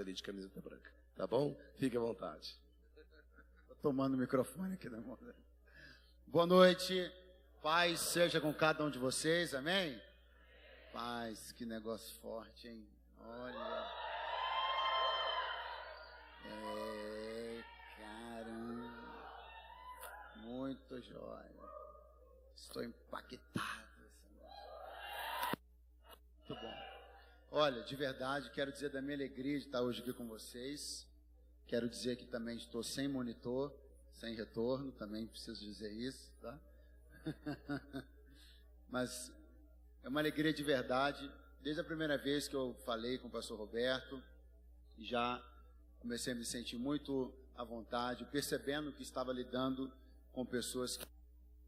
ali de camiseta branca. Tá bom? Fique à vontade. Tô tomando o microfone aqui da mão. Boa noite. Paz seja com cada um de vocês. Amém? Paz, que negócio forte, hein? Olha. É, caramba. Muito jóia. Estou impactado. Muito bom. Olha, de verdade, quero dizer da minha alegria de estar hoje aqui com vocês. Quero dizer que também estou sem monitor, sem retorno, também preciso dizer isso, tá? Mas é uma alegria de verdade. Desde a primeira vez que eu falei com o pastor Roberto, já comecei a me sentir muito à vontade, percebendo que estava lidando com pessoas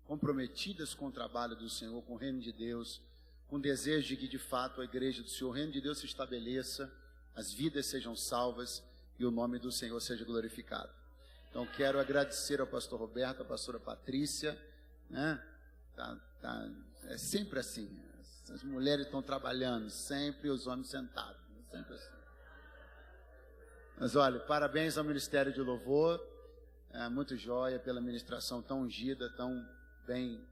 comprometidas com o trabalho do Senhor, com o reino de Deus, com desejo de que de fato a igreja do Senhor, o reino de Deus se estabeleça, as vidas sejam salvas e o nome do Senhor seja glorificado. Então quero agradecer ao pastor Roberto, à pastora Patrícia, né? Tá, tá, é sempre assim. As mulheres estão trabalhando, sempre os homens sentados, sempre assim. Mas olha, parabéns ao Ministério de Louvor, é, muito joia pela ministração tão ungida, tão bem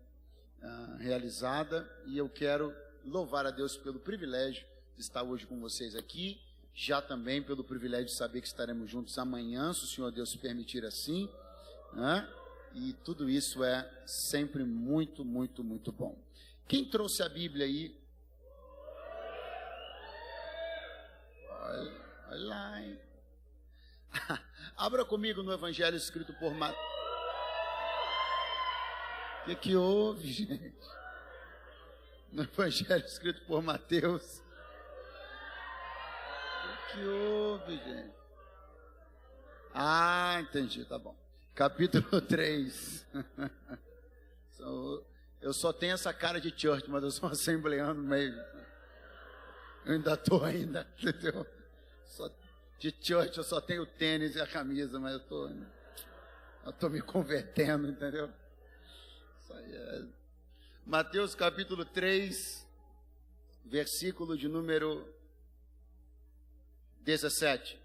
uh, realizada, e eu quero louvar a Deus pelo privilégio de estar hoje com vocês aqui, já também pelo privilégio de saber que estaremos juntos amanhã, se o Senhor Deus permitir assim, né? E tudo isso é sempre muito, muito, muito bom. Quem trouxe a Bíblia aí? Olha, lá, hein? Abra comigo no Evangelho escrito por Mateus. O que, que houve, gente? No Evangelho escrito por Mateus. O que houve, gente? Ah, entendi, tá bom. Capítulo 3. Eu só tenho essa cara de church, mas eu sou um assembleano meio. Eu ainda tô ainda, entendeu? Só, de church eu só tenho o tênis e a camisa, mas eu tô. Eu tô me convertendo, entendeu? Isso aí é Mateus capítulo 3, versículo de número 17.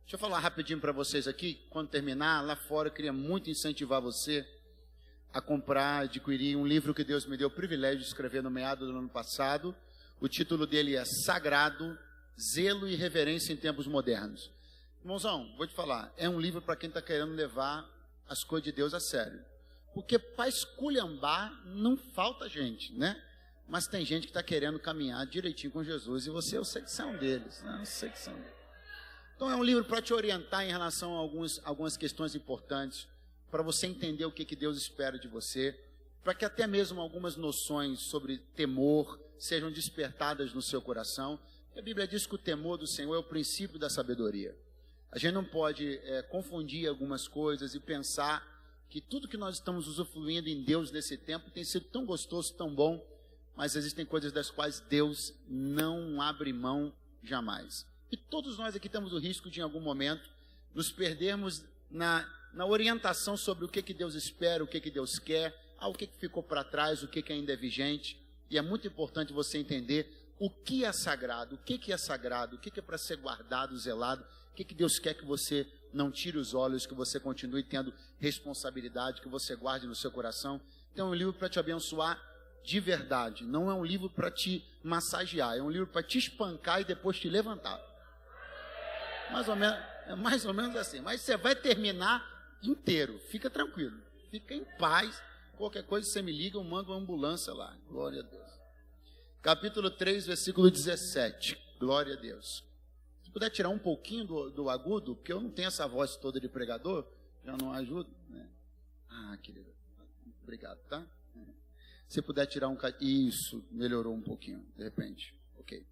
Deixa eu falar rapidinho para vocês aqui. Quando terminar, lá fora, eu queria muito incentivar você a comprar, adquirir um livro que Deus me deu o privilégio de escrever no meado do ano passado. O título dele é Sagrado, Zelo e Reverência em Tempos Modernos. Irmãozão, vou te falar, é um livro para quem está querendo levar as coisas de Deus a sério. Porque para esculhambar não falta gente, né? Mas tem gente que está querendo caminhar direitinho com Jesus e você é o secção deles, né? secção deles. Então é um livro para te orientar em relação a alguns, algumas questões importantes, para você entender o que, que Deus espera de você, para que até mesmo algumas noções sobre temor sejam despertadas no seu coração. A Bíblia diz que o temor do Senhor é o princípio da sabedoria. A gente não pode é, confundir algumas coisas e pensar que tudo que nós estamos usufruindo em Deus nesse tempo tem sido tão gostoso, tão bom, mas existem coisas das quais Deus não abre mão jamais. E todos nós aqui temos o risco de, em algum momento, nos perdermos na, na orientação sobre o que, que Deus espera, o que, que Deus quer, ah, o que, que ficou para trás, o que, que ainda é vigente. E é muito importante você entender o que é sagrado, o que, que é sagrado, o que, que é para ser guardado, zelado, que, que Deus quer que você não tire os olhos, que você continue tendo responsabilidade, que você guarde no seu coração. Então é um livro para te abençoar de verdade, não é um livro para te massagear, é um livro para te espancar e depois te levantar. Mais ou menos, é mais ou menos assim, mas você vai terminar inteiro, fica tranquilo, fica em paz. Qualquer coisa você me liga, eu mando uma ambulância lá. Glória a Deus. Capítulo 3, versículo 17. Glória a Deus. Se puder tirar um pouquinho do, do agudo, porque eu não tenho essa voz toda de pregador, já não ajuda. Né? Ah, querido, obrigado, tá? Se puder tirar um. Isso, melhorou um pouquinho, de repente. Ok.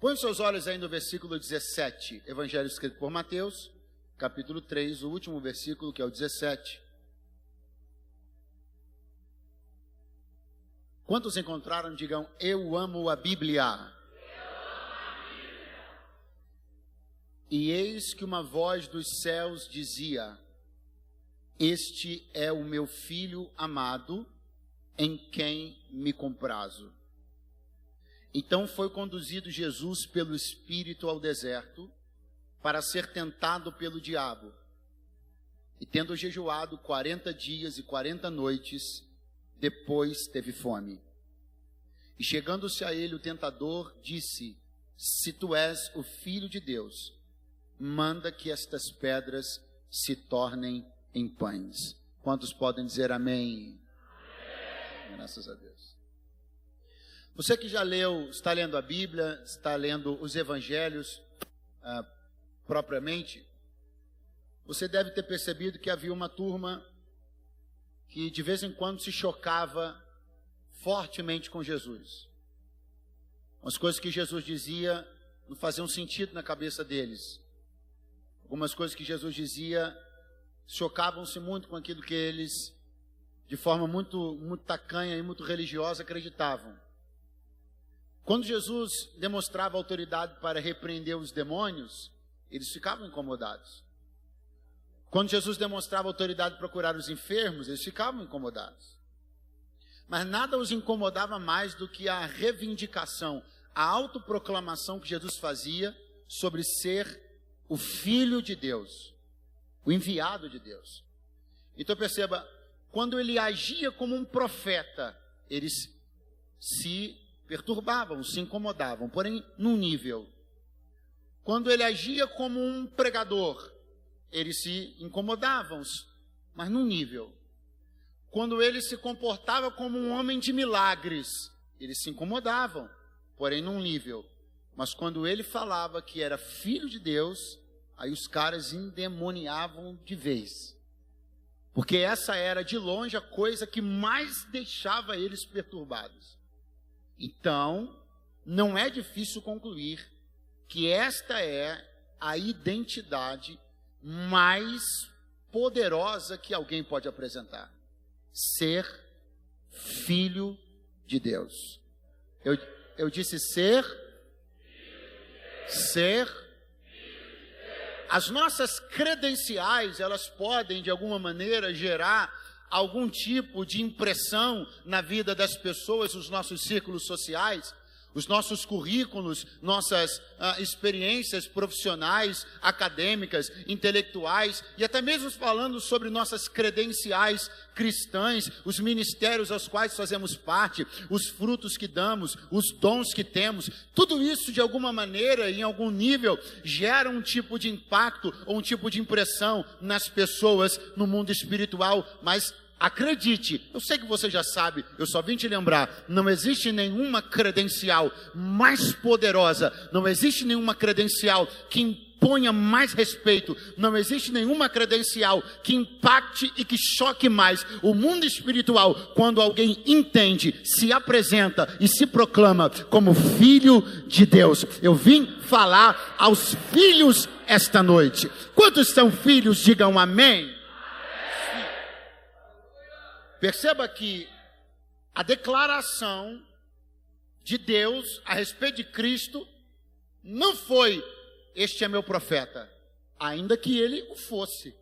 Põe os seus olhos aí no versículo 17, Evangelho escrito por Mateus, capítulo 3, o último versículo, que é o 17. Quantos encontraram, digam, eu amo a Bíblia. E eis que uma voz dos céus dizia: Este é o meu filho amado, em quem me comprazo. Então foi conduzido Jesus pelo Espírito ao deserto para ser tentado pelo diabo. E tendo jejuado quarenta dias e quarenta noites, depois teve fome. E chegando-se a ele o tentador, disse: Se tu és o filho de Deus, manda que estas pedras se tornem em pães. Quantos podem dizer amém? amém? Graças a Deus. Você que já leu, está lendo a Bíblia, está lendo os Evangelhos ah, propriamente, você deve ter percebido que havia uma turma que de vez em quando se chocava fortemente com Jesus. Umas coisas que Jesus dizia não faziam sentido na cabeça deles. Algumas coisas que Jesus dizia chocavam-se muito com aquilo que eles, de forma muito, muito tacanha e muito religiosa, acreditavam. Quando Jesus demonstrava autoridade para repreender os demônios, eles ficavam incomodados. Quando Jesus demonstrava autoridade para curar os enfermos, eles ficavam incomodados. Mas nada os incomodava mais do que a reivindicação, a autoproclamação que Jesus fazia sobre ser o Filho de Deus, o enviado de Deus. Então perceba, quando ele agia como um profeta, eles se perturbavam, se incomodavam, porém num nível. Quando ele agia como um pregador, eles se incomodavam, mas num nível. Quando ele se comportava como um homem de milagres, eles se incomodavam, porém num nível. Mas quando ele falava que era filho de Deus, aí os caras endemoniavam de vez. Porque essa era de longe a coisa que mais deixava eles perturbados. Então, não é difícil concluir que esta é a identidade mais poderosa que alguém pode apresentar: ser filho de Deus. Eu, eu disse ser, ser. As nossas credenciais, elas podem de alguma maneira gerar algum tipo de impressão na vida das pessoas, nos nossos círculos sociais, os nossos currículos, nossas ah, experiências profissionais, acadêmicas, intelectuais e até mesmo falando sobre nossas credenciais cristãs, os ministérios aos quais fazemos parte, os frutos que damos, os dons que temos, tudo isso de alguma maneira, em algum nível, gera um tipo de impacto ou um tipo de impressão nas pessoas no mundo espiritual, mas Acredite, eu sei que você já sabe, eu só vim te lembrar: não existe nenhuma credencial mais poderosa, não existe nenhuma credencial que imponha mais respeito, não existe nenhuma credencial que impacte e que choque mais o mundo espiritual quando alguém entende, se apresenta e se proclama como filho de Deus. Eu vim falar aos filhos esta noite. Quantos são filhos? Digam amém. Perceba que a declaração de Deus a respeito de Cristo não foi: Este é meu profeta, ainda que ele o fosse.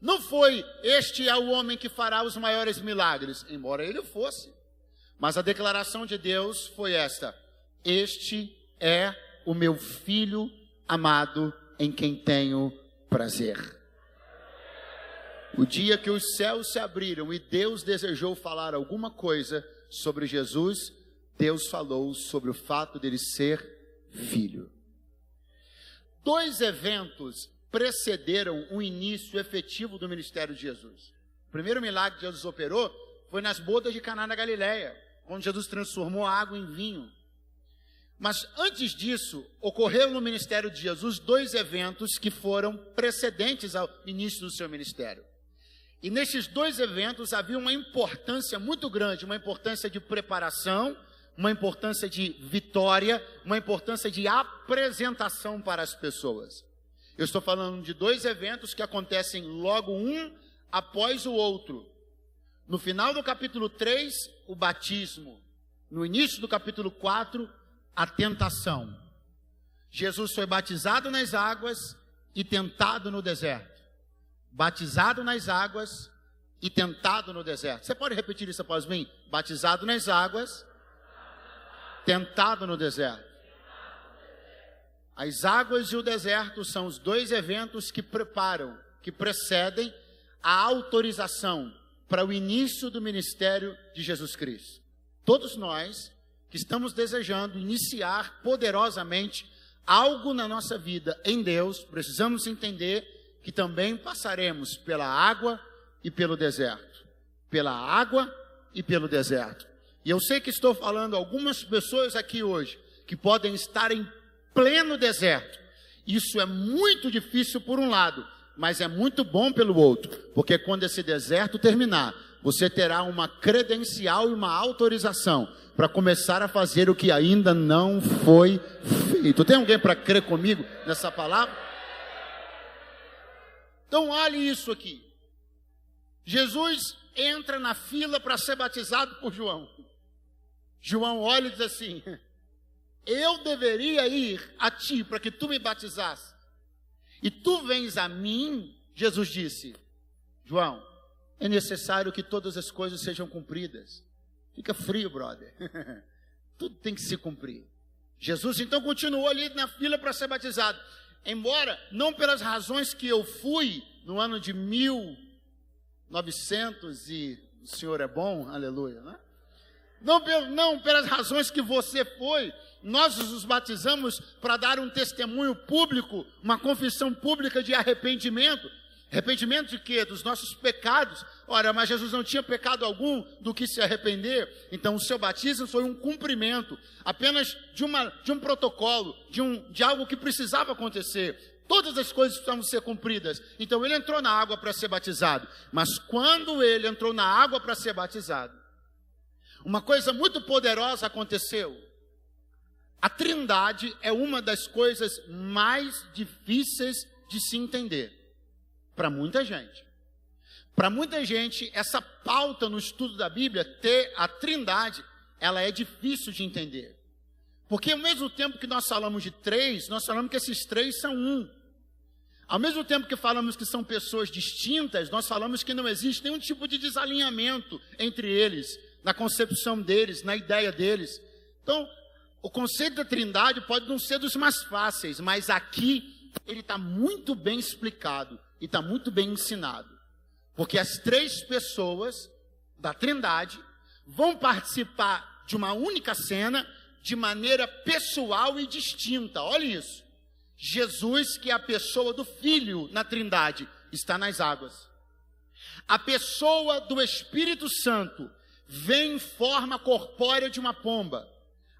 Não foi: Este é o homem que fará os maiores milagres, embora ele o fosse. Mas a declaração de Deus foi esta: Este é o meu filho amado em quem tenho prazer. O dia que os céus se abriram e Deus desejou falar alguma coisa sobre Jesus, Deus falou sobre o fato dele ser filho. Dois eventos precederam o início efetivo do ministério de Jesus. O primeiro milagre que Jesus operou foi nas bodas de Caná da Galileia, quando Jesus transformou água em vinho. Mas antes disso, ocorreram no ministério de Jesus dois eventos que foram precedentes ao início do seu ministério. E nesses dois eventos havia uma importância muito grande, uma importância de preparação, uma importância de vitória, uma importância de apresentação para as pessoas. Eu estou falando de dois eventos que acontecem logo um após o outro. No final do capítulo 3, o batismo. No início do capítulo 4, a tentação. Jesus foi batizado nas águas e tentado no deserto batizado nas águas e tentado no deserto. Você pode repetir isso após mim? Batizado nas águas, Tentado no deserto. As águas e o deserto são os dois eventos que preparam, que precedem a autorização para o início do ministério de Jesus Cristo. Todos nós que estamos desejando iniciar poderosamente algo na nossa vida em Deus, precisamos entender que também passaremos pela água e pelo deserto. Pela água e pelo deserto. E eu sei que estou falando algumas pessoas aqui hoje que podem estar em pleno deserto. Isso é muito difícil por um lado, mas é muito bom pelo outro, porque quando esse deserto terminar, você terá uma credencial e uma autorização para começar a fazer o que ainda não foi feito. Tem alguém para crer comigo nessa palavra? Então, olhe isso aqui. Jesus entra na fila para ser batizado por João. João olha e diz assim: eu deveria ir a ti para que tu me batizasse. E tu vens a mim, Jesus disse, João, é necessário que todas as coisas sejam cumpridas. Fica frio, brother. Tudo tem que se cumprir. Jesus então continuou ali na fila para ser batizado. Embora não pelas razões que eu fui no ano de 1900 e o Senhor é bom, aleluia, né? Não, não pelas razões que você foi, nós os batizamos para dar um testemunho público, uma confissão pública de arrependimento. Arrependimento de quê? Dos nossos pecados. Ora, mas Jesus não tinha pecado algum do que se arrepender. Então, o seu batismo foi um cumprimento, apenas de, uma, de um protocolo, de, um, de algo que precisava acontecer. Todas as coisas precisavam ser cumpridas. Então, ele entrou na água para ser batizado. Mas quando ele entrou na água para ser batizado, uma coisa muito poderosa aconteceu. A trindade é uma das coisas mais difíceis de se entender para muita gente. Para muita gente, essa pauta no estudo da Bíblia, ter a trindade, ela é difícil de entender. Porque ao mesmo tempo que nós falamos de três, nós falamos que esses três são um. Ao mesmo tempo que falamos que são pessoas distintas, nós falamos que não existe nenhum tipo de desalinhamento entre eles, na concepção deles, na ideia deles. Então, o conceito da trindade pode não ser dos mais fáceis, mas aqui ele está muito bem explicado e está muito bem ensinado. Porque as três pessoas da trindade vão participar de uma única cena de maneira pessoal e distinta. Olha isso. Jesus, que é a pessoa do Filho na trindade, está nas águas. A pessoa do Espírito Santo vem em forma corpórea de uma pomba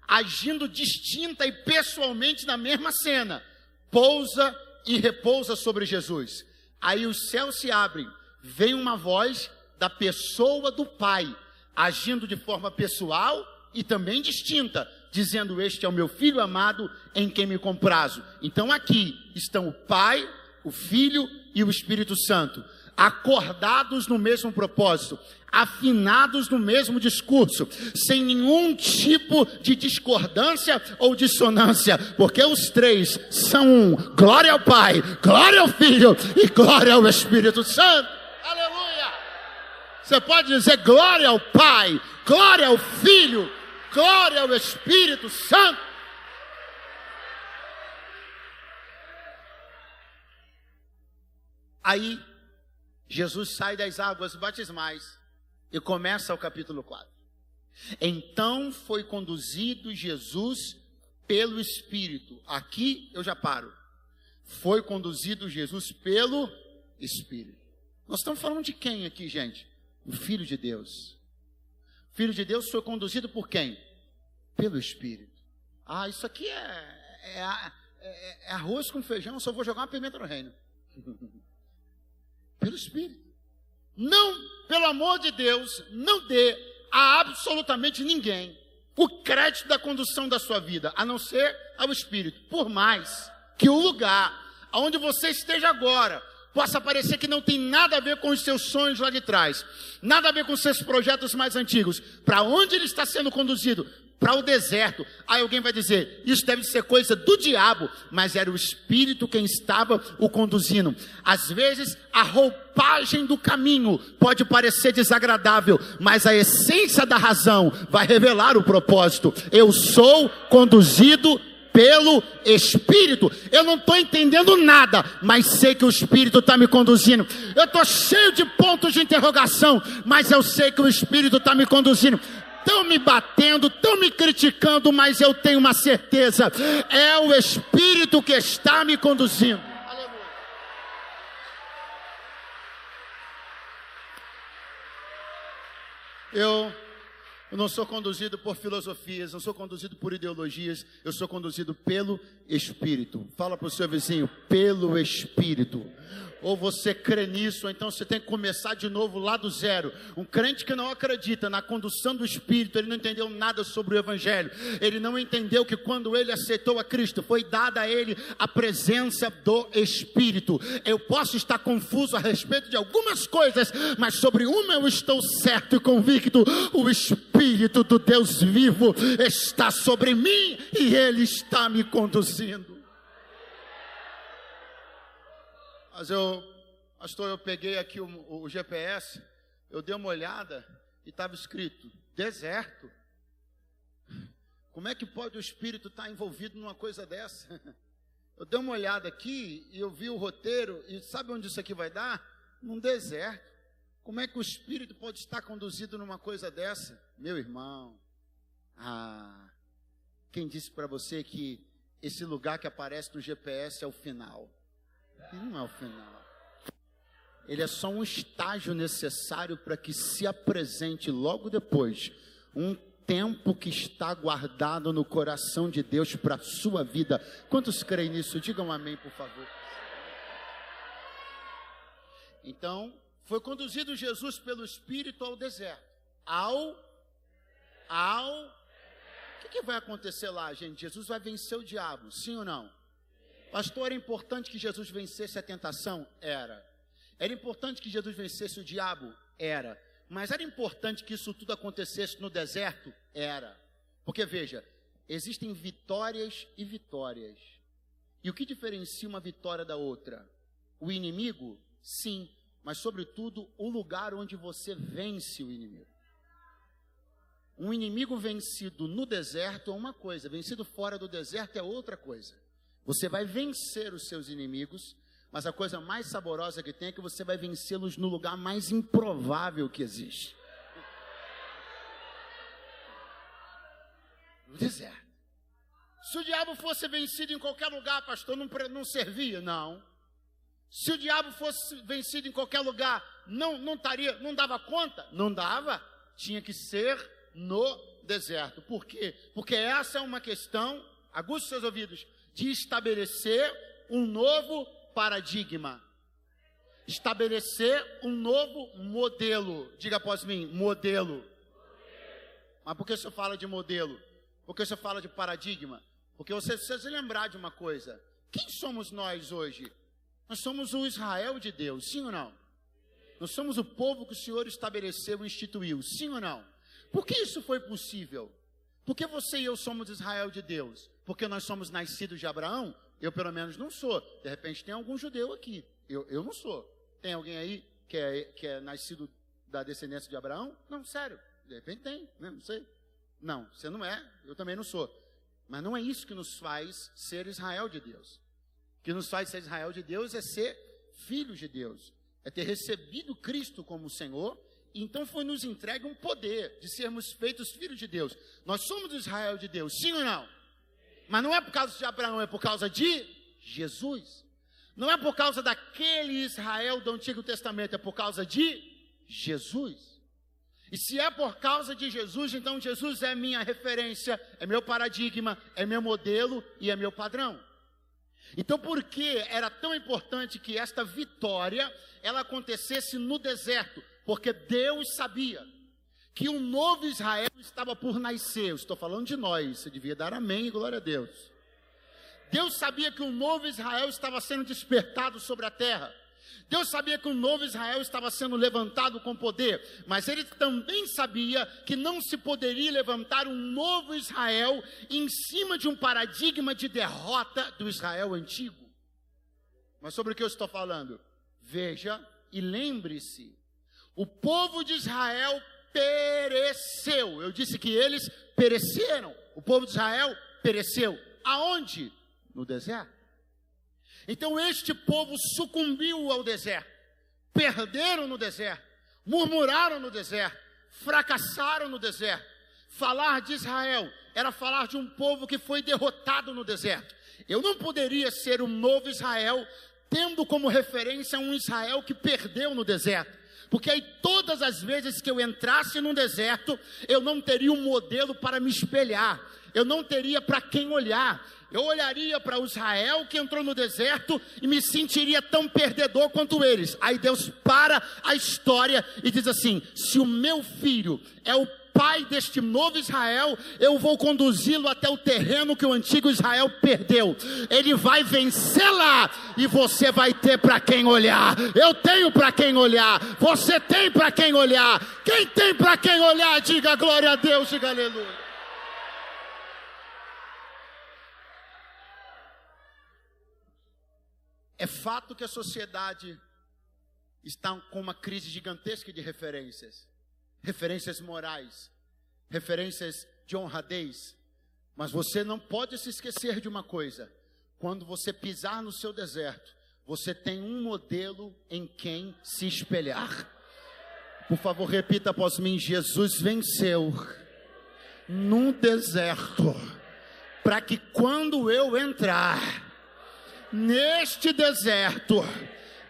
agindo distinta e pessoalmente na mesma cena, pousa e repousa sobre Jesus. Aí os céus se abrem, vem uma voz da pessoa do Pai, agindo de forma pessoal e também distinta, dizendo: Este é o meu filho amado em quem me comprazo. Então aqui estão o Pai, o Filho e o Espírito Santo, acordados no mesmo propósito, afinados no mesmo discurso, sem nenhum tipo de discordância ou dissonância, porque os três são um. Glória ao Pai, glória ao Filho e glória ao Espírito Santo. Aleluia! Você pode dizer glória ao Pai, glória ao Filho, glória ao Espírito Santo. Aí, Jesus sai das águas batismais e começa o capítulo 4. Então foi conduzido Jesus pelo Espírito. Aqui eu já paro. Foi conduzido Jesus pelo Espírito. Nós estamos falando de quem aqui, gente? O Filho de Deus. O Filho de Deus foi conduzido por quem? Pelo Espírito. Ah, isso aqui é, é, é, é arroz com feijão, só vou jogar uma pimenta no reino. pelo Espírito. Não, pelo amor de Deus, não dê a absolutamente ninguém o crédito da condução da sua vida, a não ser ao Espírito. Por mais que o lugar onde você esteja agora possa parecer que não tem nada a ver com os seus sonhos lá de trás, nada a ver com seus projetos mais antigos, para onde ele está sendo conduzido? Para o deserto. Aí alguém vai dizer, isso deve ser coisa do diabo, mas era o Espírito quem estava o conduzindo. Às vezes, a roupagem do caminho pode parecer desagradável, mas a essência da razão vai revelar o propósito. Eu sou conduzido pelo Espírito. Eu não estou entendendo nada, mas sei que o Espírito está me conduzindo. Eu estou cheio de pontos de interrogação, mas eu sei que o Espírito está me conduzindo estão me batendo, estão me criticando, mas eu tenho uma certeza: é o Espírito que está me conduzindo. Eu, eu não sou conduzido por filosofias, não sou conduzido por ideologias, eu sou conduzido pelo Espírito. Fala para o seu vizinho, pelo Espírito ou você crê nisso, ou então você tem que começar de novo lá do zero. Um crente que não acredita na condução do Espírito, ele não entendeu nada sobre o Evangelho, ele não entendeu que quando ele aceitou a Cristo, foi dada a ele a presença do Espírito. Eu posso estar confuso a respeito de algumas coisas, mas sobre uma eu estou certo e convicto: o Espírito do Deus vivo está sobre mim e ele está me conduzindo. Mas eu, pastor, eu peguei aqui o, o GPS, eu dei uma olhada e estava escrito deserto. Como é que pode o espírito estar envolvido numa coisa dessa? Eu dei uma olhada aqui e eu vi o roteiro e sabe onde isso aqui vai dar? Num deserto. Como é que o espírito pode estar conduzido numa coisa dessa? Meu irmão, ah, quem disse para você que esse lugar que aparece no GPS é o final? não é o final. Ele é só um estágio necessário para que se apresente logo depois um tempo que está guardado no coração de Deus para a sua vida. Quantos creem nisso? Digam amém, por favor. Então, foi conduzido Jesus pelo Espírito ao deserto. Ao. Ao. O que, que vai acontecer lá, gente? Jesus vai vencer o diabo, sim ou não? Pastor, era importante que Jesus vencesse a tentação? Era. Era importante que Jesus vencesse o diabo? Era. Mas era importante que isso tudo acontecesse no deserto? Era. Porque veja, existem vitórias e vitórias. E o que diferencia uma vitória da outra? O inimigo? Sim, mas sobretudo o lugar onde você vence o inimigo. Um inimigo vencido no deserto é uma coisa, vencido fora do deserto é outra coisa. Você vai vencer os seus inimigos, mas a coisa mais saborosa que tem é que você vai vencê-los no lugar mais improvável que existe. No deserto. Se o diabo fosse vencido em qualquer lugar, pastor, não, não servia? Não. Se o diabo fosse vencido em qualquer lugar, não, não, taria, não dava conta? Não dava. Tinha que ser no deserto. Por quê? Porque essa é uma questão, aguste seus ouvidos, de estabelecer um novo paradigma. Estabelecer um novo modelo. Diga após mim, modelo. Mas por que você fala de modelo? Por que você fala de paradigma? Porque você precisa se lembrar de uma coisa. Quem somos nós hoje? Nós somos o Israel de Deus, sim ou não? Nós somos o povo que o Senhor estabeleceu e instituiu, sim ou não? Por que isso foi possível? Porque você e eu somos Israel de Deus? Porque nós somos nascidos de Abraão? Eu, pelo menos, não sou. De repente, tem algum judeu aqui. Eu, eu não sou. Tem alguém aí que é, que é nascido da descendência de Abraão? Não, sério. De repente tem, né? não sei. Não, você não é, eu também não sou. Mas não é isso que nos faz ser Israel de Deus. Que nos faz ser Israel de Deus é ser filhos de Deus. É ter recebido Cristo como Senhor então foi nos entregue um poder de sermos feitos filhos de Deus. Nós somos Israel de Deus, sim ou não? Mas não é por causa de Abraão, é por causa de Jesus. Não é por causa daquele Israel do Antigo Testamento, é por causa de Jesus. E se é por causa de Jesus, então Jesus é minha referência, é meu paradigma, é meu modelo e é meu padrão. Então, por que era tão importante que esta vitória ela acontecesse no deserto? porque Deus sabia que um novo Israel estava por nascer. Eu estou falando de nós, você devia dar amém e glória a Deus. Deus sabia que um novo Israel estava sendo despertado sobre a terra. Deus sabia que o novo Israel estava sendo levantado com poder, mas ele também sabia que não se poderia levantar um novo Israel em cima de um paradigma de derrota do Israel antigo. Mas sobre o que eu estou falando? Veja e lembre-se: o povo de Israel pereceu. Eu disse que eles pereceram. O povo de Israel pereceu. Aonde? No deserto. Então este povo sucumbiu ao deserto, perderam no deserto, murmuraram no deserto, fracassaram no deserto. Falar de Israel era falar de um povo que foi derrotado no deserto. Eu não poderia ser um novo Israel tendo como referência um Israel que perdeu no deserto. Porque aí todas as vezes que eu entrasse num deserto, eu não teria um modelo para me espelhar, eu não teria para quem olhar. Eu olharia para Israel que entrou no deserto e me sentiria tão perdedor quanto eles. Aí Deus para a história e diz assim: se o meu filho é o pai deste novo Israel, eu vou conduzi-lo até o terreno que o antigo Israel perdeu. Ele vai vencer lá e você vai ter para quem olhar. Eu tenho para quem olhar. Você tem para quem olhar. Quem tem para quem olhar, diga glória a Deus, diga aleluia. É fato que a sociedade está com uma crise gigantesca de referências referências morais, referências de honradez. Mas você não pode se esquecer de uma coisa: quando você pisar no seu deserto, você tem um modelo em quem se espelhar. Por favor, repita após mim: Jesus venceu num deserto, para que quando eu entrar neste deserto,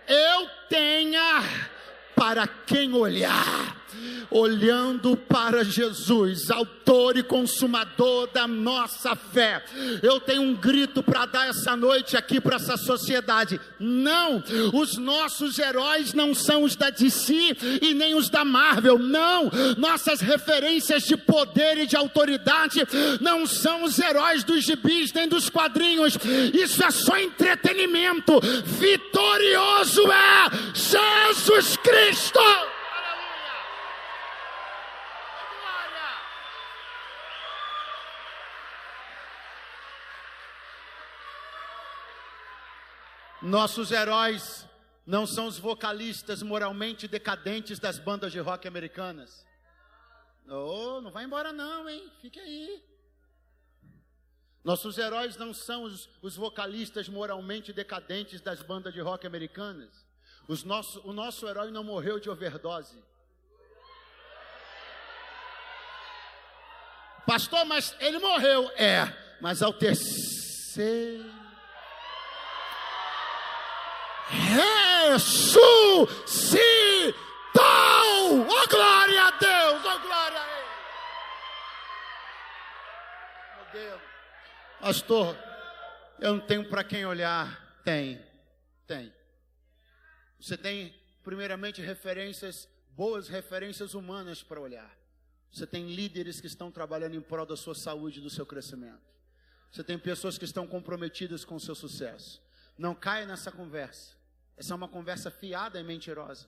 eu tenha para quem olhar olhando para Jesus, autor e consumador da nossa fé. Eu tenho um grito para dar essa noite aqui para essa sociedade. Não, os nossos heróis não são os da DC e nem os da Marvel. Não, nossas referências de poder e de autoridade não são os heróis dos gibis nem dos quadrinhos. Isso é só entretenimento. Vitorioso é Jesus Cristo. Nossos heróis não são os vocalistas moralmente decadentes das bandas de rock americanas. Oh, não vai embora não, hein? Fique aí. Nossos heróis não são os, os vocalistas moralmente decadentes das bandas de rock americanas. Os nosso, o nosso herói não morreu de overdose. Pastor, mas ele morreu. É, mas ao terceiro ressuscitou. Oh, glória a Deus! Oh, glória a Ele! Deus. Pastor, eu não tenho para quem olhar. Tem, tem. Você tem, primeiramente, referências, boas referências humanas para olhar. Você tem líderes que estão trabalhando em prol da sua saúde do seu crescimento. Você tem pessoas que estão comprometidas com o seu sucesso. Não caia nessa conversa. Essa é uma conversa fiada e mentirosa.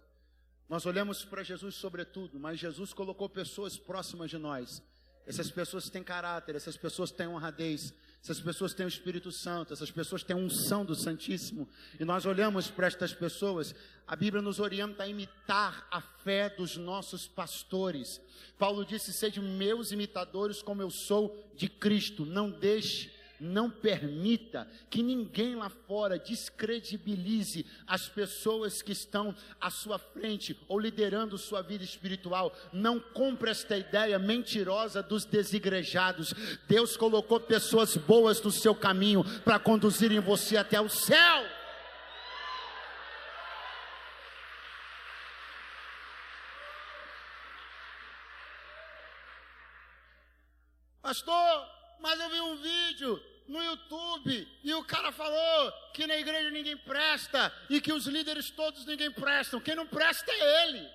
Nós olhamos para Jesus sobretudo, mas Jesus colocou pessoas próximas de nós. Essas pessoas têm caráter, essas pessoas têm honradez, essas pessoas têm o Espírito Santo, essas pessoas têm a unção do Santíssimo. E nós olhamos para estas pessoas, a Bíblia nos orienta a imitar a fé dos nossos pastores. Paulo disse: Sede meus imitadores, como eu sou de Cristo. Não deixe não permita que ninguém lá fora descredibilize as pessoas que estão à sua frente ou liderando sua vida espiritual. Não compre esta ideia mentirosa dos desigrejados. Deus colocou pessoas boas no seu caminho para conduzirem você até o céu. Pastor, mas eu vi um vídeo no YouTube e o cara falou que na igreja ninguém presta e que os líderes todos ninguém prestam. Quem não presta é ele.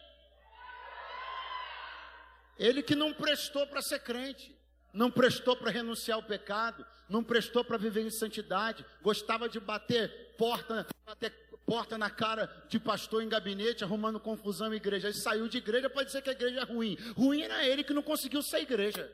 Ele que não prestou para ser crente, não prestou para renunciar ao pecado, não prestou para viver em santidade, gostava de bater porta, bater porta na cara de pastor em gabinete, arrumando confusão em igreja. Ele saiu de igreja para dizer que a igreja é ruim. Ruim era ele que não conseguiu ser igreja.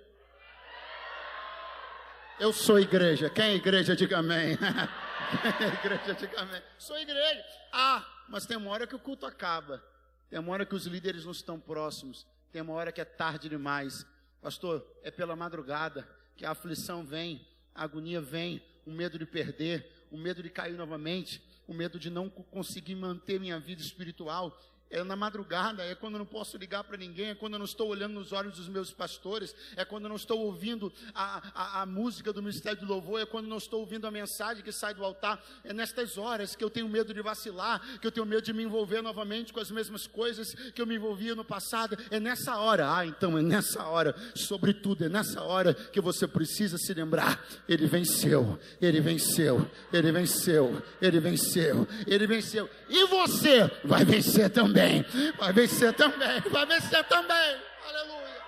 Eu sou igreja. Quem é igreja, diga amém. Quem é igreja, diga amém. Sou igreja. Ah, mas tem uma hora que o culto acaba. Tem uma hora que os líderes não estão próximos. Tem uma hora que é tarde demais. Pastor, é pela madrugada que a aflição vem, a agonia vem, o medo de perder, o medo de cair novamente, o medo de não conseguir manter minha vida espiritual é na madrugada, é quando eu não posso ligar para ninguém, é quando eu não estou olhando nos olhos dos meus pastores, é quando eu não estou ouvindo a, a, a, música do Ministério de Louvor, é quando eu não estou ouvindo a mensagem que sai do altar. É nestas horas que eu tenho medo de vacilar, que eu tenho medo de me envolver novamente com as mesmas coisas que eu me envolvia no passado. É nessa hora, ah, então é nessa hora, sobretudo, é nessa hora que você precisa se lembrar: Ele venceu, Ele venceu, Ele venceu, Ele venceu, Ele venceu, e você vai vencer também também. Vai vencer também. Vai vencer também. Aleluia.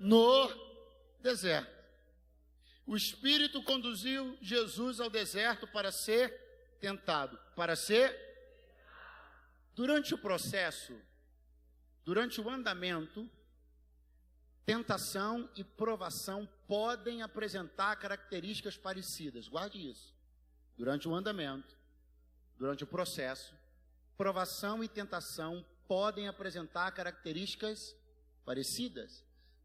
No deserto. O Espírito conduziu Jesus ao deserto para ser tentado. Para ser. Durante o processo, durante o andamento, tentação e provação podem apresentar características parecidas. Guarde isso. Durante o andamento, durante o processo, provação e tentação podem apresentar características parecidas,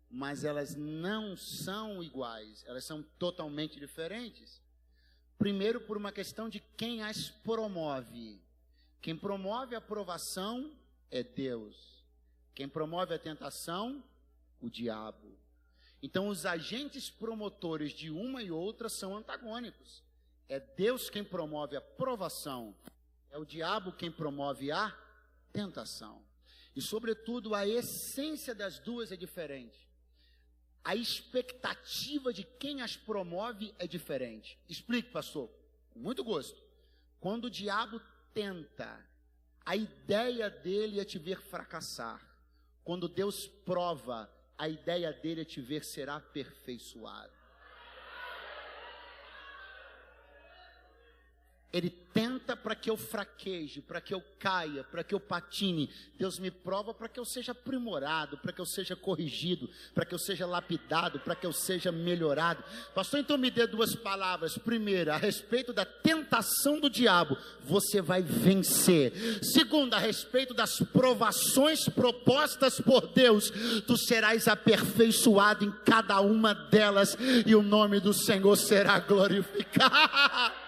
mas elas não são iguais, elas são totalmente diferentes. Primeiro, por uma questão de quem as promove. Quem promove a provação é Deus. Quem promove a tentação, o diabo. Então, os agentes promotores de uma e outra são antagônicos. É Deus quem promove a provação é o diabo quem promove a tentação. E, sobretudo, a essência das duas é diferente. A expectativa de quem as promove é diferente. Explique, pastor. Com muito gosto. Quando o diabo tenta, a ideia dele é te ver fracassar. Quando Deus prova, a ideia dele é te ver ser aperfeiçoado. Ele tenta para que eu fraqueje, para que eu caia, para que eu patine. Deus me prova para que eu seja aprimorado, para que eu seja corrigido, para que eu seja lapidado, para que eu seja melhorado. Pastor, então me dê duas palavras. Primeira, a respeito da tentação do diabo, você vai vencer. Segunda, a respeito das provações propostas por Deus, tu serás aperfeiçoado em cada uma delas e o nome do Senhor será glorificado.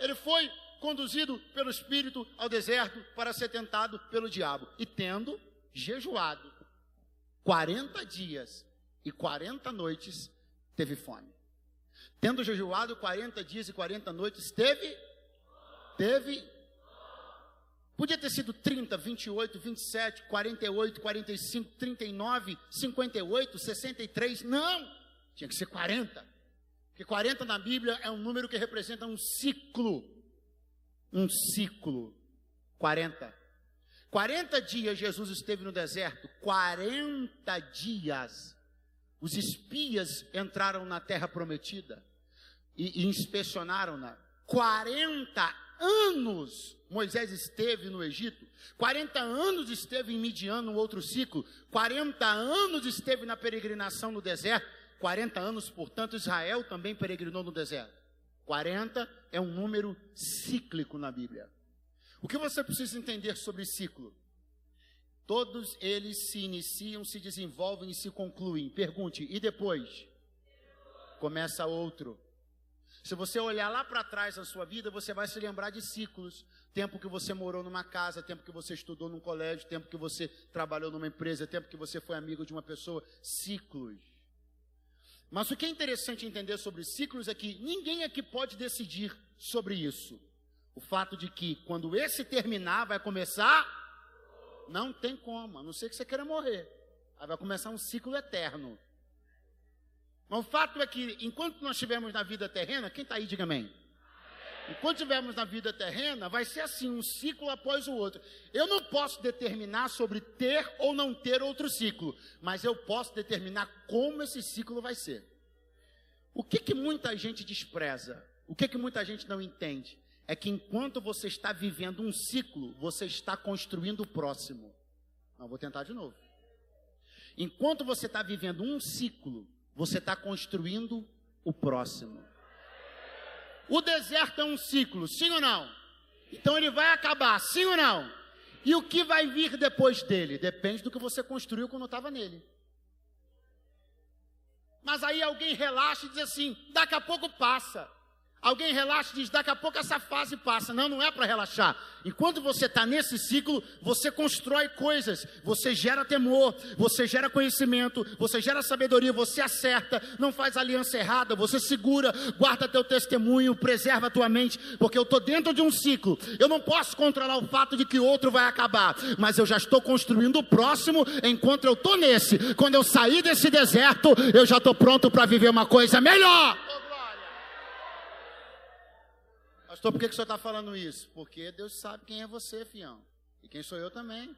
Ele foi conduzido pelo Espírito ao deserto para ser tentado pelo diabo. E tendo jejuado 40 dias e 40 noites, teve fome. Tendo jejuado 40 dias e 40 noites, teve. Teve. Podia ter sido 30, 28, 27, 48, 45, 39, 58, 63. Não! Tinha que ser 40. Que 40 na Bíblia é um número que representa um ciclo. Um ciclo. 40. 40 dias Jesus esteve no deserto. 40 dias. Os espias entraram na terra prometida e, e inspecionaram-na. 40 anos Moisés esteve no Egito, 40 anos esteve em Midian, no outro ciclo, 40 anos esteve na peregrinação no deserto, 40 anos, portanto, Israel também peregrinou no deserto. 40 é um número cíclico na Bíblia. O que você precisa entender sobre ciclo? Todos eles se iniciam, se desenvolvem e se concluem. Pergunte, e depois? Começa outro. Se você olhar lá para trás na sua vida, você vai se lembrar de ciclos. Tempo que você morou numa casa, tempo que você estudou num colégio, tempo que você trabalhou numa empresa, tempo que você foi amigo de uma pessoa. Ciclos. Mas o que é interessante entender sobre ciclos é que ninguém aqui pode decidir sobre isso. O fato de que quando esse terminar, vai começar, não tem como, a não ser que você queira morrer. Aí vai começar um ciclo eterno. Mas o fato é que enquanto nós estivermos na vida terrena, quem está aí, diga amém. Enquanto estivermos na vida terrena, vai ser assim, um ciclo após o outro. Eu não posso determinar sobre ter ou não ter outro ciclo, mas eu posso determinar como esse ciclo vai ser. O que, que muita gente despreza? O que, que muita gente não entende? É que enquanto você está vivendo um ciclo, você está construindo o próximo. Não, vou tentar de novo. Enquanto você está vivendo um ciclo, você está construindo o próximo. O deserto é um ciclo, sim ou não? Então ele vai acabar, sim ou não? E o que vai vir depois dele? Depende do que você construiu quando estava nele. Mas aí alguém relaxa e diz assim: daqui a pouco passa. Alguém relaxa e diz: daqui a pouco essa fase passa. Não, não é para relaxar. Enquanto você está nesse ciclo, você constrói coisas, você gera temor, você gera conhecimento, você gera sabedoria, você acerta, não faz aliança errada, você segura, guarda teu testemunho, preserva a tua mente, porque eu estou dentro de um ciclo. Eu não posso controlar o fato de que outro vai acabar, mas eu já estou construindo o próximo enquanto eu estou nesse. Quando eu sair desse deserto, eu já estou pronto para viver uma coisa melhor. Pastor, por que, que o senhor está falando isso? Porque Deus sabe quem é você, fião. E quem sou eu também.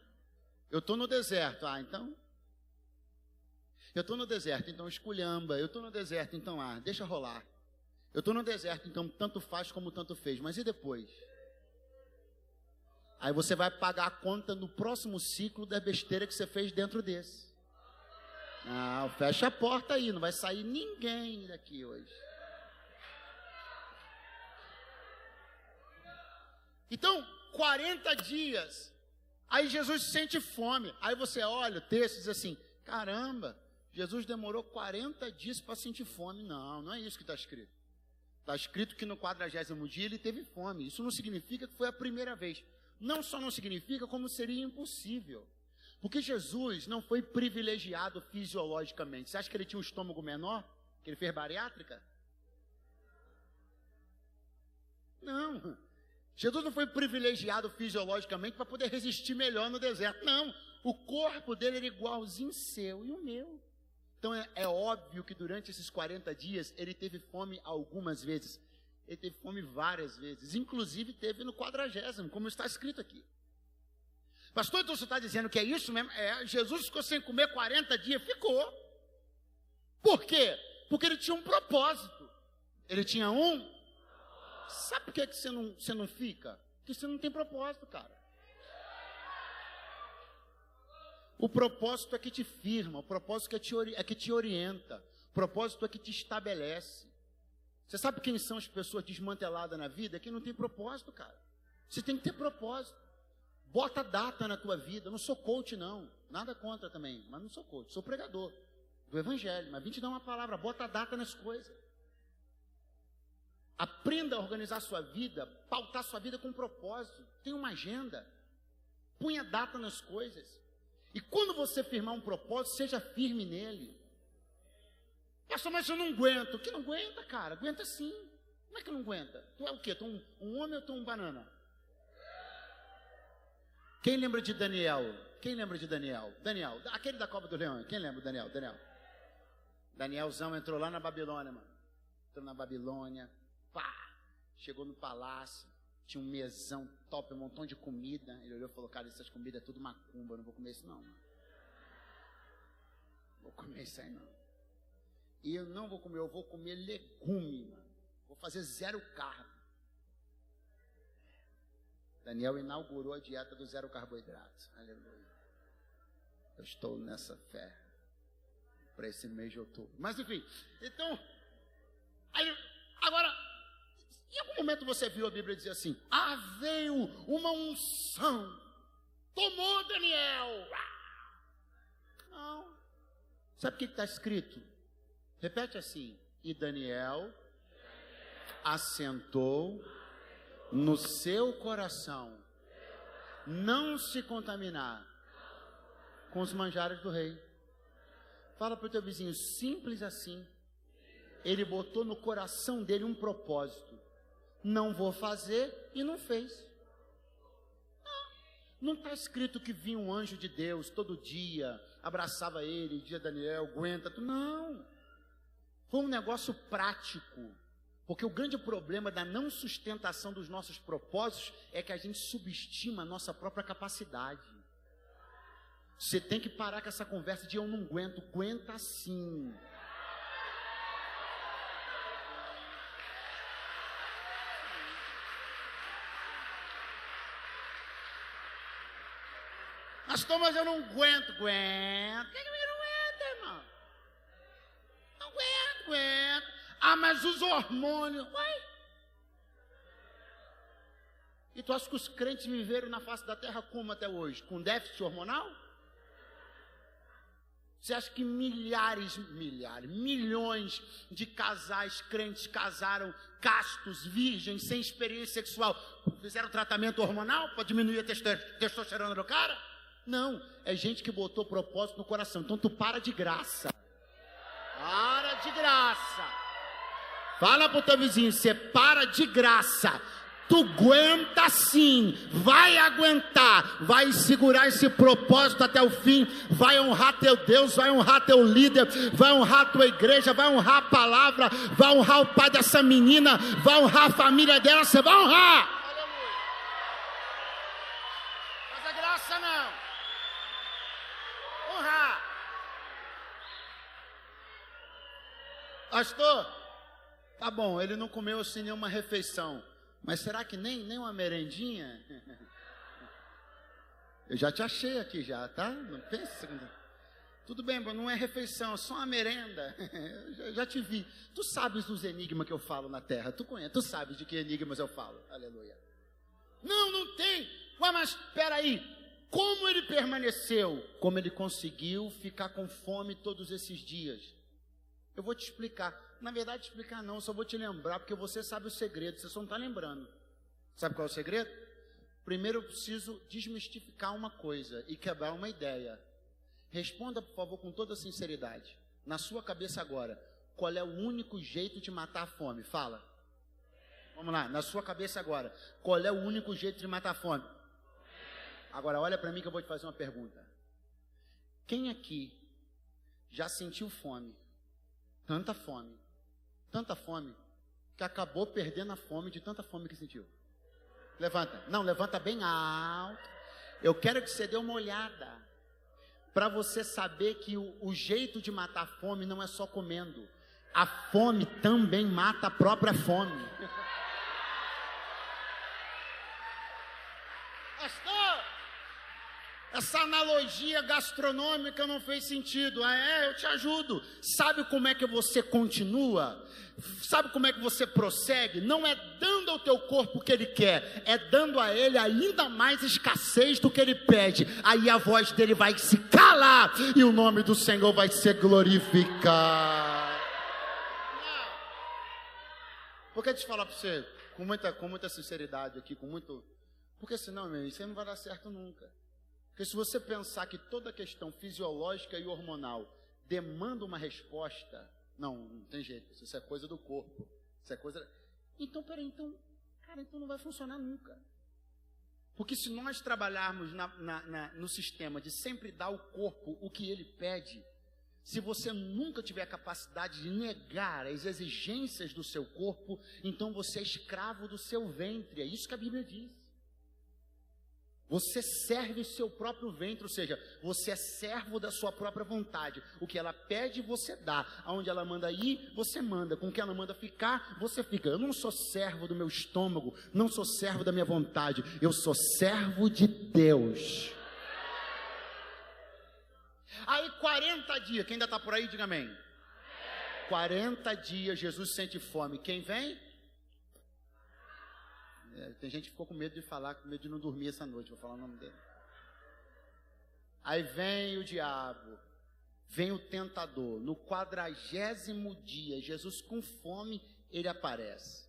Eu estou no deserto. Ah, então. Eu estou no deserto, então esculhamba. Eu estou no deserto, então ah, deixa rolar. Eu estou no deserto, então tanto faz como tanto fez. Mas e depois? Aí você vai pagar a conta no próximo ciclo da besteira que você fez dentro desse. Ah, fecha a porta aí, não vai sair ninguém daqui hoje. Então, 40 dias. Aí Jesus sente fome. Aí você olha o texto e diz assim: caramba, Jesus demorou 40 dias para sentir fome. Não, não é isso que está escrito. Está escrito que no quadragésimo dia ele teve fome. Isso não significa que foi a primeira vez. Não só não significa, como seria impossível. Porque Jesus não foi privilegiado fisiologicamente. Você acha que ele tinha um estômago menor? Que ele fez bariátrica? Não. Jesus não foi privilegiado fisiologicamente para poder resistir melhor no deserto. Não. O corpo dele era igualzinho seu e o meu. Então é, é, óbvio que durante esses 40 dias ele teve fome algumas vezes. Ele teve fome várias vezes. Inclusive teve no quadragésimo, como está escrito aqui. Pastor, então você está dizendo que é isso mesmo? É, Jesus ficou sem comer 40 dias. Ficou. Por quê? Porque ele tinha um propósito. Ele tinha um Sabe por que, que você, não, você não fica? Porque você não tem propósito, cara. O propósito é que te firma, o propósito é que te, é que te orienta, o propósito é que te estabelece. Você sabe quem são as pessoas desmanteladas na vida? É quem não tem propósito, cara. Você tem que ter propósito. Bota data na tua vida. Eu não sou coach, não. Nada contra também, mas não sou coach. Sou pregador do evangelho. Mas vim te dar uma palavra. Bota data nas coisas. Aprenda a organizar sua vida, pautar sua vida com um propósito. Tenha uma agenda. Punha data nas coisas. E quando você firmar um propósito, seja firme nele. Pastor, mas eu não aguento. Que não aguenta, cara? Aguenta sim. Como é que não aguenta? Tu é o quê? Tu é um, um homem ou tu é um banana? Quem lembra de Daniel? Quem lembra de Daniel? Daniel, aquele da Copa do Leão. Quem lembra Daniel? Daniel. Danielzão entrou lá na Babilônia, mano. Entrou na Babilônia chegou no palácio, tinha um mesão top, um montão de comida. Ele olhou e falou: Cara, essas comidas é tudo macumba, eu não vou comer isso não. Mano. Vou comer isso aí não. E eu não vou comer, eu vou comer legume, mano. Vou fazer zero carbo. Daniel inaugurou a dieta do zero carboidrato. Aleluia. Eu estou nessa fé para esse mês de outubro. Mas enfim, então, aí, agora em algum momento você viu a Bíblia dizer assim: Ah, veio uma unção, tomou Daniel. Não. Sabe o que está escrito? Repete assim: E Daniel assentou no seu coração não se contaminar com os manjares do rei. Fala para o teu vizinho, simples assim. Ele botou no coração dele um propósito não vou fazer e não fez. Não está escrito que vinha um anjo de Deus todo dia, abraçava ele, dia Daniel, aguenta. Não. Foi um negócio prático. Porque o grande problema da não sustentação dos nossos propósitos é que a gente subestima a nossa própria capacidade. Você tem que parar com essa conversa de eu não aguento, aguenta sim. Pastor, mas eu não aguento. Aguento. Por que que não aguenta, irmão? Não aguento, aguento. Ah, mas os hormônios. Uai. E tu acha que os crentes viveram na face da terra como até hoje? Com déficit hormonal? Você acha que milhares, milhares, milhões de casais crentes casaram castos, virgens, sem experiência sexual, fizeram tratamento hormonal para diminuir a testosterona do cara? Não, é gente que botou propósito no coração. Então tu para de graça. Para de graça. Fala pro teu vizinho, você para de graça. Tu aguenta sim, vai aguentar, vai segurar esse propósito até o fim, vai honrar teu Deus, vai honrar teu líder, vai honrar tua igreja, vai honrar a palavra, vai honrar o pai dessa menina, vai honrar a família dela, você vai honrar. Aleluia. Mas a graça não. Honrar. Pastor, tá bom, ele não comeu assim nenhuma refeição. Mas será que nem, nem uma merendinha? Eu já te achei aqui já, tá? Não pensa. Tudo bem, não é refeição, é só uma merenda. Eu já, te vi. Tu sabes dos enigmas que eu falo na terra. Tu conhece, tu sabes de que enigmas eu falo. Aleluia. Não, não tem. Ué, mas espera aí. Como ele permaneceu? Como ele conseguiu ficar com fome todos esses dias? Eu vou te explicar. Na verdade, explicar não, só vou te lembrar, porque você sabe o segredo, você só não está lembrando. Sabe qual é o segredo? Primeiro eu preciso desmistificar uma coisa e quebrar uma ideia. Responda, por favor, com toda sinceridade. Na sua cabeça agora, qual é o único jeito de matar a fome? Fala. Vamos lá, na sua cabeça agora, qual é o único jeito de matar a fome? Agora olha para mim que eu vou te fazer uma pergunta. Quem aqui já sentiu fome? Tanta fome tanta fome, que acabou perdendo a fome de tanta fome que sentiu. Levanta. Não, levanta bem alto. Eu quero que você dê uma olhada. Para você saber que o, o jeito de matar a fome não é só comendo. A fome também mata a própria fome. Pastor, essa analogia gastronômica não fez sentido. Ah, é, eu te ajudo. Sabe como é que você continua? Sabe como é que você prossegue? Não é dando ao teu corpo o que ele quer, é dando a ele ainda mais escassez do que ele pede. Aí a voz dele vai se calar e o nome do Senhor vai ser glorificado. Por que te falar para você com muita, com muita sinceridade aqui, com muito. Porque senão, meu, isso não vai dar certo nunca. Porque se você pensar que toda questão fisiológica e hormonal demanda uma resposta, não, não tem jeito, isso é coisa do corpo, isso é coisa. Então, peraí, então, cara, então não vai funcionar nunca. Porque se nós trabalharmos na, na, na, no sistema de sempre dar ao corpo o que ele pede, se você nunca tiver a capacidade de negar as exigências do seu corpo, então você é escravo do seu ventre. É isso que a Bíblia diz. Você serve seu próprio ventre, ou seja, você é servo da sua própria vontade. O que ela pede, você dá. Aonde ela manda ir, você manda. Com o que ela manda ficar, você fica. Eu não sou servo do meu estômago, não sou servo da minha vontade. Eu sou servo de Deus. Aí 40 dias, quem ainda está por aí, diga amém. 40 dias Jesus sente fome. Quem vem? É, tem gente que ficou com medo de falar, com medo de não dormir essa noite, vou falar o nome dele. Aí vem o diabo, vem o tentador. No quadragésimo dia, Jesus com fome, ele aparece.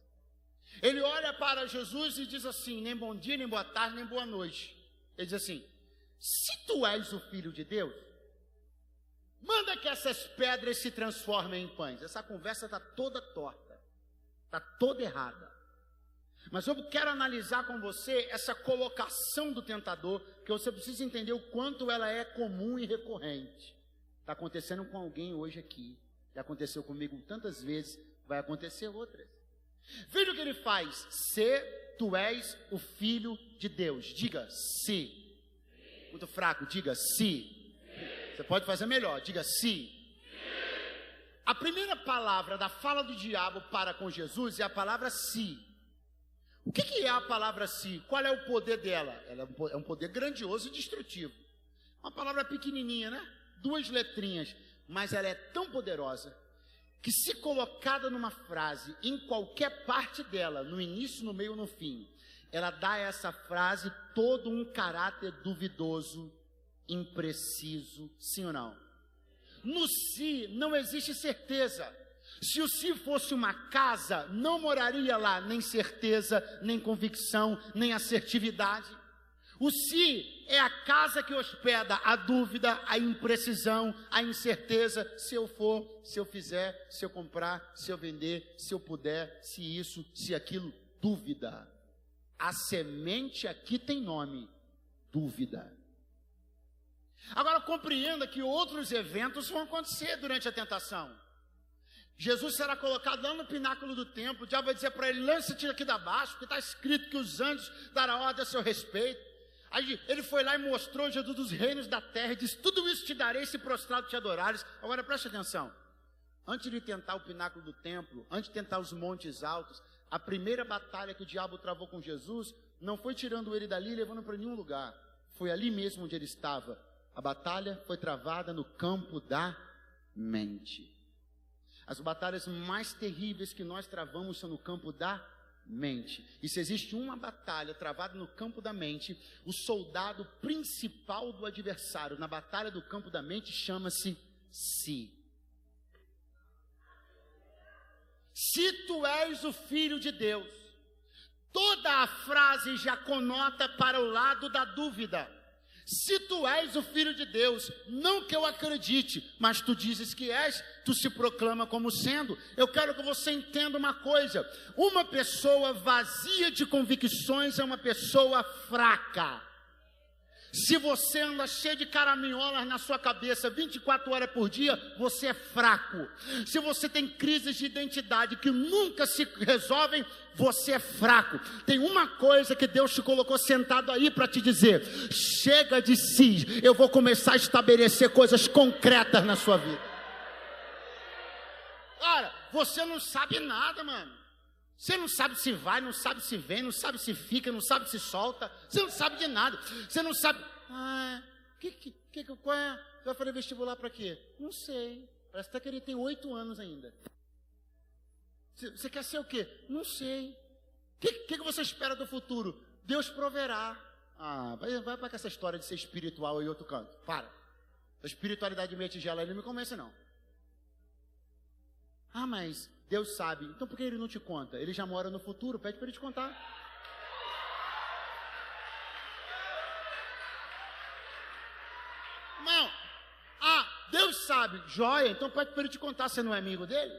Ele olha para Jesus e diz assim: nem bom dia, nem boa tarde, nem boa noite. Ele diz assim: se tu és o filho de Deus, manda que essas pedras se transformem em pães. Essa conversa está toda torta, está toda errada. Mas eu quero analisar com você essa colocação do tentador, que você precisa entender o quanto ela é comum e recorrente. Está acontecendo com alguém hoje aqui. Já aconteceu comigo tantas vezes, vai acontecer outras. Veja o que ele faz. Se tu és o filho de Deus. Diga se. Muito fraco, diga se. Você pode fazer melhor, diga se. A primeira palavra da fala do diabo para com Jesus é a palavra se. O que, que é a palavra si? Qual é o poder dela? Ela é um poder grandioso e destrutivo. Uma palavra pequenininha, né? Duas letrinhas, mas ela é tão poderosa que se colocada numa frase, em qualquer parte dela, no início, no meio, no fim, ela dá a essa frase todo um caráter duvidoso, impreciso, sim ou não? No si não existe certeza. Se o si fosse uma casa, não moraria lá nem certeza, nem convicção, nem assertividade. O si é a casa que hospeda a dúvida, a imprecisão, a incerteza. Se eu for, se eu fizer, se eu comprar, se eu vender, se eu puder, se isso, se aquilo. Dúvida. A semente aqui tem nome: dúvida. Agora compreenda que outros eventos vão acontecer durante a tentação. Jesus será colocado lá no pináculo do templo, o diabo vai dizer para ele: lança-te aqui da baixo, porque está escrito que os anjos darão ordem a seu respeito. Aí ele foi lá e mostrou Jesus dos reinos da terra, e disse: Tudo isso te darei se prostrado te adorares. Agora preste atenção: antes de tentar o pináculo do templo, antes de tentar os montes altos, a primeira batalha que o diabo travou com Jesus não foi tirando ele dali e levando para nenhum lugar, foi ali mesmo onde ele estava, a batalha foi travada no campo da mente. As batalhas mais terríveis que nós travamos são no campo da mente. E se existe uma batalha travada no campo da mente, o soldado principal do adversário na batalha do campo da mente chama-se si. Se tu és o filho de Deus, toda a frase já conota para o lado da dúvida. Se tu és o filho de Deus, não que eu acredite, mas tu dizes que és, tu se proclama como sendo. Eu quero que você entenda uma coisa: uma pessoa vazia de convicções é uma pessoa fraca. Se você anda cheio de caraminholas na sua cabeça 24 horas por dia, você é fraco. Se você tem crises de identidade que nunca se resolvem, você é fraco. Tem uma coisa que Deus te colocou sentado aí para te dizer: chega de si, eu vou começar a estabelecer coisas concretas na sua vida. Ora, você não sabe nada, mano. Você não sabe se vai, não sabe se vem, não sabe se fica, não sabe se solta. Você não sabe de nada. Você não sabe. Ah, que, que, que, qual é? Você vai fazer vestibular para quê? Não sei. Parece até que ele tem oito anos ainda. Você, você, quer ser o quê? Não sei. O que, que, que, você espera do futuro? Deus proverá. Ah, vai, vai para essa história de ser espiritual em outro canto. Para. A espiritualidade meia tigela, ele não me convence, não. Ah, mas Deus sabe. Então por que ele não te conta? Ele já mora no futuro, pede para ele te contar. Não. Ah, Deus sabe. Joia, então pede para ele te contar, você não é amigo dele?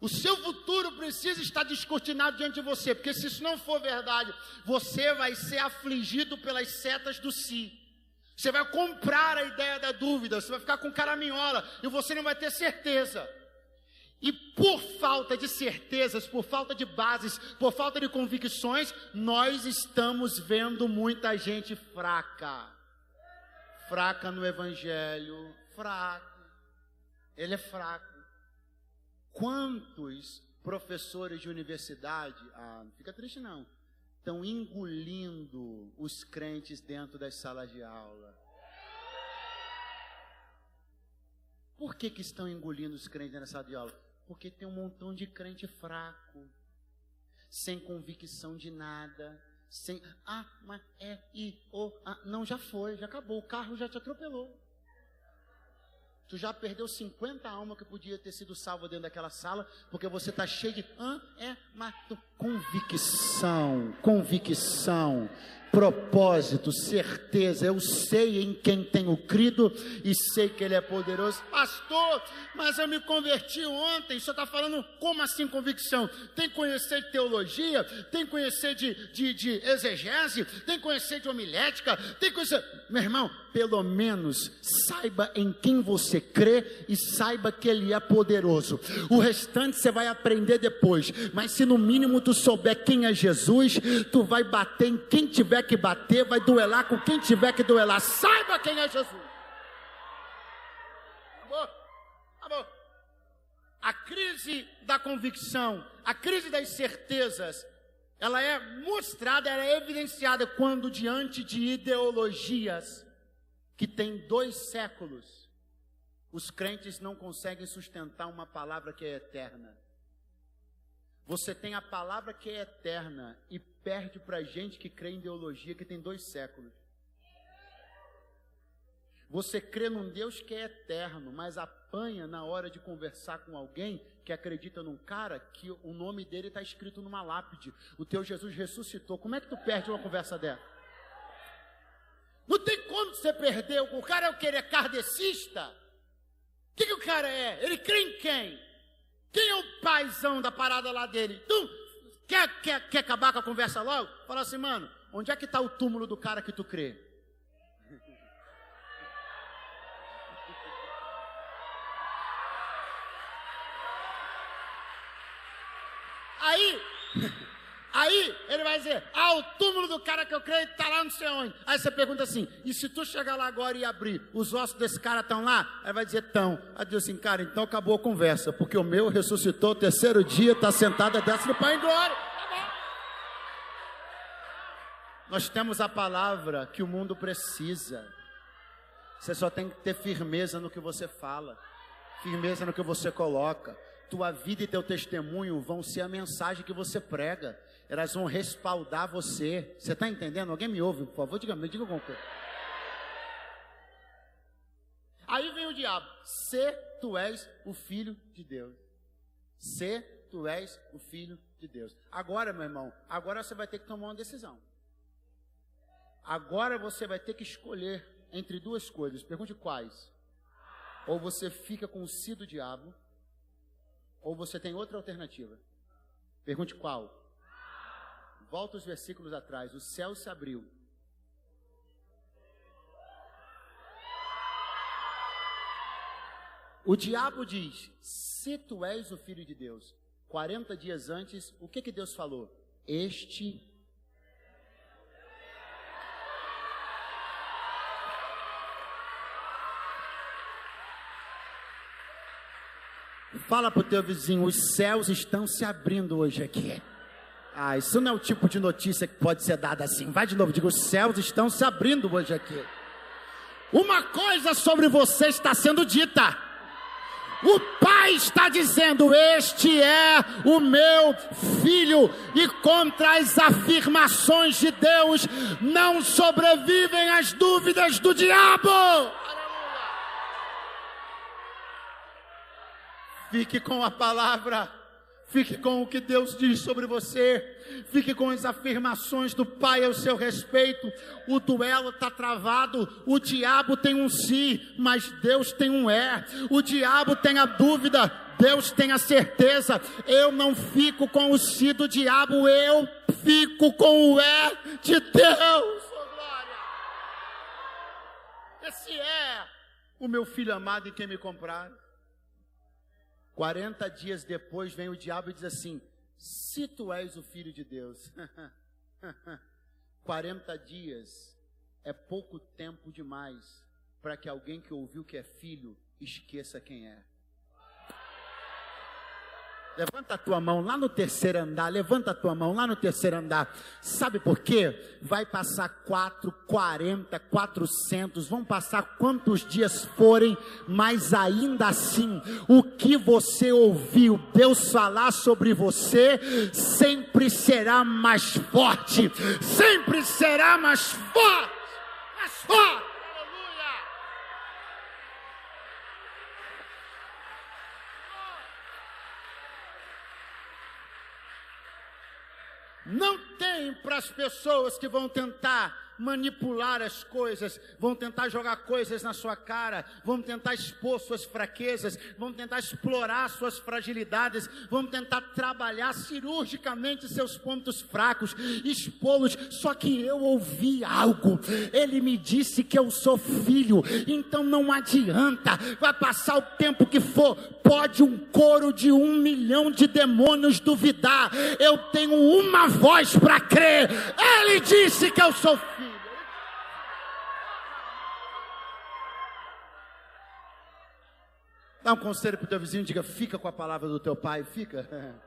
O seu futuro precisa estar descortinado diante de você, porque se isso não for verdade, você vai ser afligido pelas setas do si. Você vai comprar a ideia da dúvida, você vai ficar com caraminhola e você não vai ter certeza. E por falta de certezas, por falta de bases, por falta de convicções, nós estamos vendo muita gente fraca. Fraca no evangelho, fraco. Ele é fraco. Quantos professores de universidade, ah, não fica triste não, estão engolindo os crentes dentro das salas de aula? Por que, que estão engolindo os crentes na sala de aula? Porque tem um montão de crente fraco, sem convicção de nada, sem. Ah, mas é, e, oh, ah, não, já foi, já acabou, o carro já te atropelou. Tu já perdeu 50 almas que podia ter sido salva dentro daquela sala, porque você está cheio de. Ah, é, mas. Convicção, convicção propósito, certeza. Eu sei em quem tenho crido e sei que Ele é poderoso. Pastor, mas eu me converti ontem. Senhor está falando como assim convicção? Tem que conhecer de teologia, tem que conhecer de, de, de exegese, tem que conhecer de homilética, tem que conhecer. Meu irmão, pelo menos saiba em quem você crê e saiba que Ele é poderoso. O restante você vai aprender depois. Mas se no mínimo tu souber quem é Jesus, tu vai bater em quem tiver que bater, vai duelar com quem tiver que duelar. Saiba quem é Jesus. Acabou? Acabou. A crise da convicção, a crise das certezas, ela é mostrada, ela é evidenciada quando diante de ideologias que tem dois séculos, os crentes não conseguem sustentar uma palavra que é eterna. Você tem a palavra que é eterna e perde para gente que crê em ideologia que tem dois séculos. Você crê num Deus que é eterno, mas apanha na hora de conversar com alguém que acredita num cara que o nome dele está escrito numa lápide. O teu Jesus ressuscitou. Como é que tu perde uma conversa dessa? Não tem como você perder. O cara é o que? Ele é kardecista? O que, que o cara é? Ele crê em quem? Quem é o paizão da parada lá dele? Tu quer, quer, quer acabar com a conversa logo? Fala assim, mano, onde é que está o túmulo do cara que tu crê? Aí, aí ele vai dizer: Ah, o túmulo do cara que eu creio está lá não sei onde. Aí você pergunta assim: E se tu chegar lá agora e abrir, os ossos desse cara estão lá? Aí vai dizer: Estão. Aí diz assim: Cara, então acabou a conversa, porque o meu ressuscitou o terceiro dia, está sentado, desce no Pai em glória. Nós temos a palavra que o mundo precisa. Você só tem que ter firmeza no que você fala, firmeza no que você coloca tua vida e teu testemunho vão ser a mensagem que você prega. Elas vão respaldar você. Você está entendendo? Alguém me ouve, por favor? Diga, me diga alguma coisa. Aí vem o diabo. Se tu és o filho de Deus. Se tu és o filho de Deus. Agora, meu irmão, agora você vai ter que tomar uma decisão. Agora você vai ter que escolher entre duas coisas. Pergunte quais. Ou você fica com o si do diabo ou você tem outra alternativa? Pergunte qual? Volta os versículos atrás. O céu se abriu. O diabo diz: Se tu és o filho de Deus, 40 dias antes, o que, que Deus falou? Este Fala para o teu vizinho, os céus estão se abrindo hoje aqui. Ah, isso não é o tipo de notícia que pode ser dada assim. Vai de novo, diga, os céus estão se abrindo hoje aqui. Uma coisa sobre você está sendo dita. O Pai está dizendo: Este é o meu filho, e contra as afirmações de Deus não sobrevivem as dúvidas do diabo. Fique com a palavra. Fique com o que Deus diz sobre você. Fique com as afirmações do Pai ao seu respeito. O duelo está travado. O diabo tem um sim, mas Deus tem um é. O diabo tem a dúvida, Deus tem a certeza. Eu não fico com o sim do diabo, eu fico com o é de Deus. Oh, glória. Esse é o meu filho amado em quem me comprar. 40 dias depois vem o diabo e diz assim: Se tu és o filho de Deus, 40 dias é pouco tempo demais para que alguém que ouviu que é filho esqueça quem é. Levanta a tua mão lá no terceiro andar, levanta a tua mão lá no terceiro andar. Sabe por quê? Vai passar 4, 40, 400, vão passar quantos dias forem, mas ainda assim, o que você ouviu Deus falar sobre você, sempre será mais forte, sempre será mais forte, mais forte. Não tem para as pessoas que vão tentar manipular as coisas, vão tentar jogar coisas na sua cara, vão tentar expor suas fraquezas, vão tentar explorar suas fragilidades, vão tentar trabalhar cirurgicamente seus pontos fracos, expô-los. Só que eu ouvi algo, ele me disse que eu sou filho, então não adianta, vai passar o tempo que for, pode um coro de um milhão de demônios duvidar, eu tenho uma voz para crer, ele disse que eu sou filho. Dá um conselho para o teu vizinho e diga: fica com a palavra do teu pai, fica.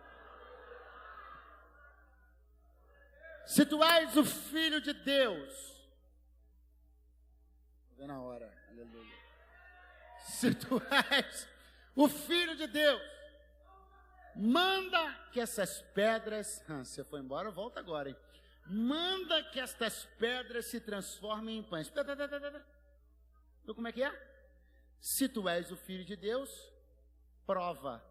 Se tu és o filho de Deus, na hora. Aleluia. Se tu és o Filho de Deus, manda que essas pedras. Ah, você foi embora, volta agora, hein? Manda que estas pedras se transformem em pães. Então, como é que é? Se tu és o Filho de Deus, prova.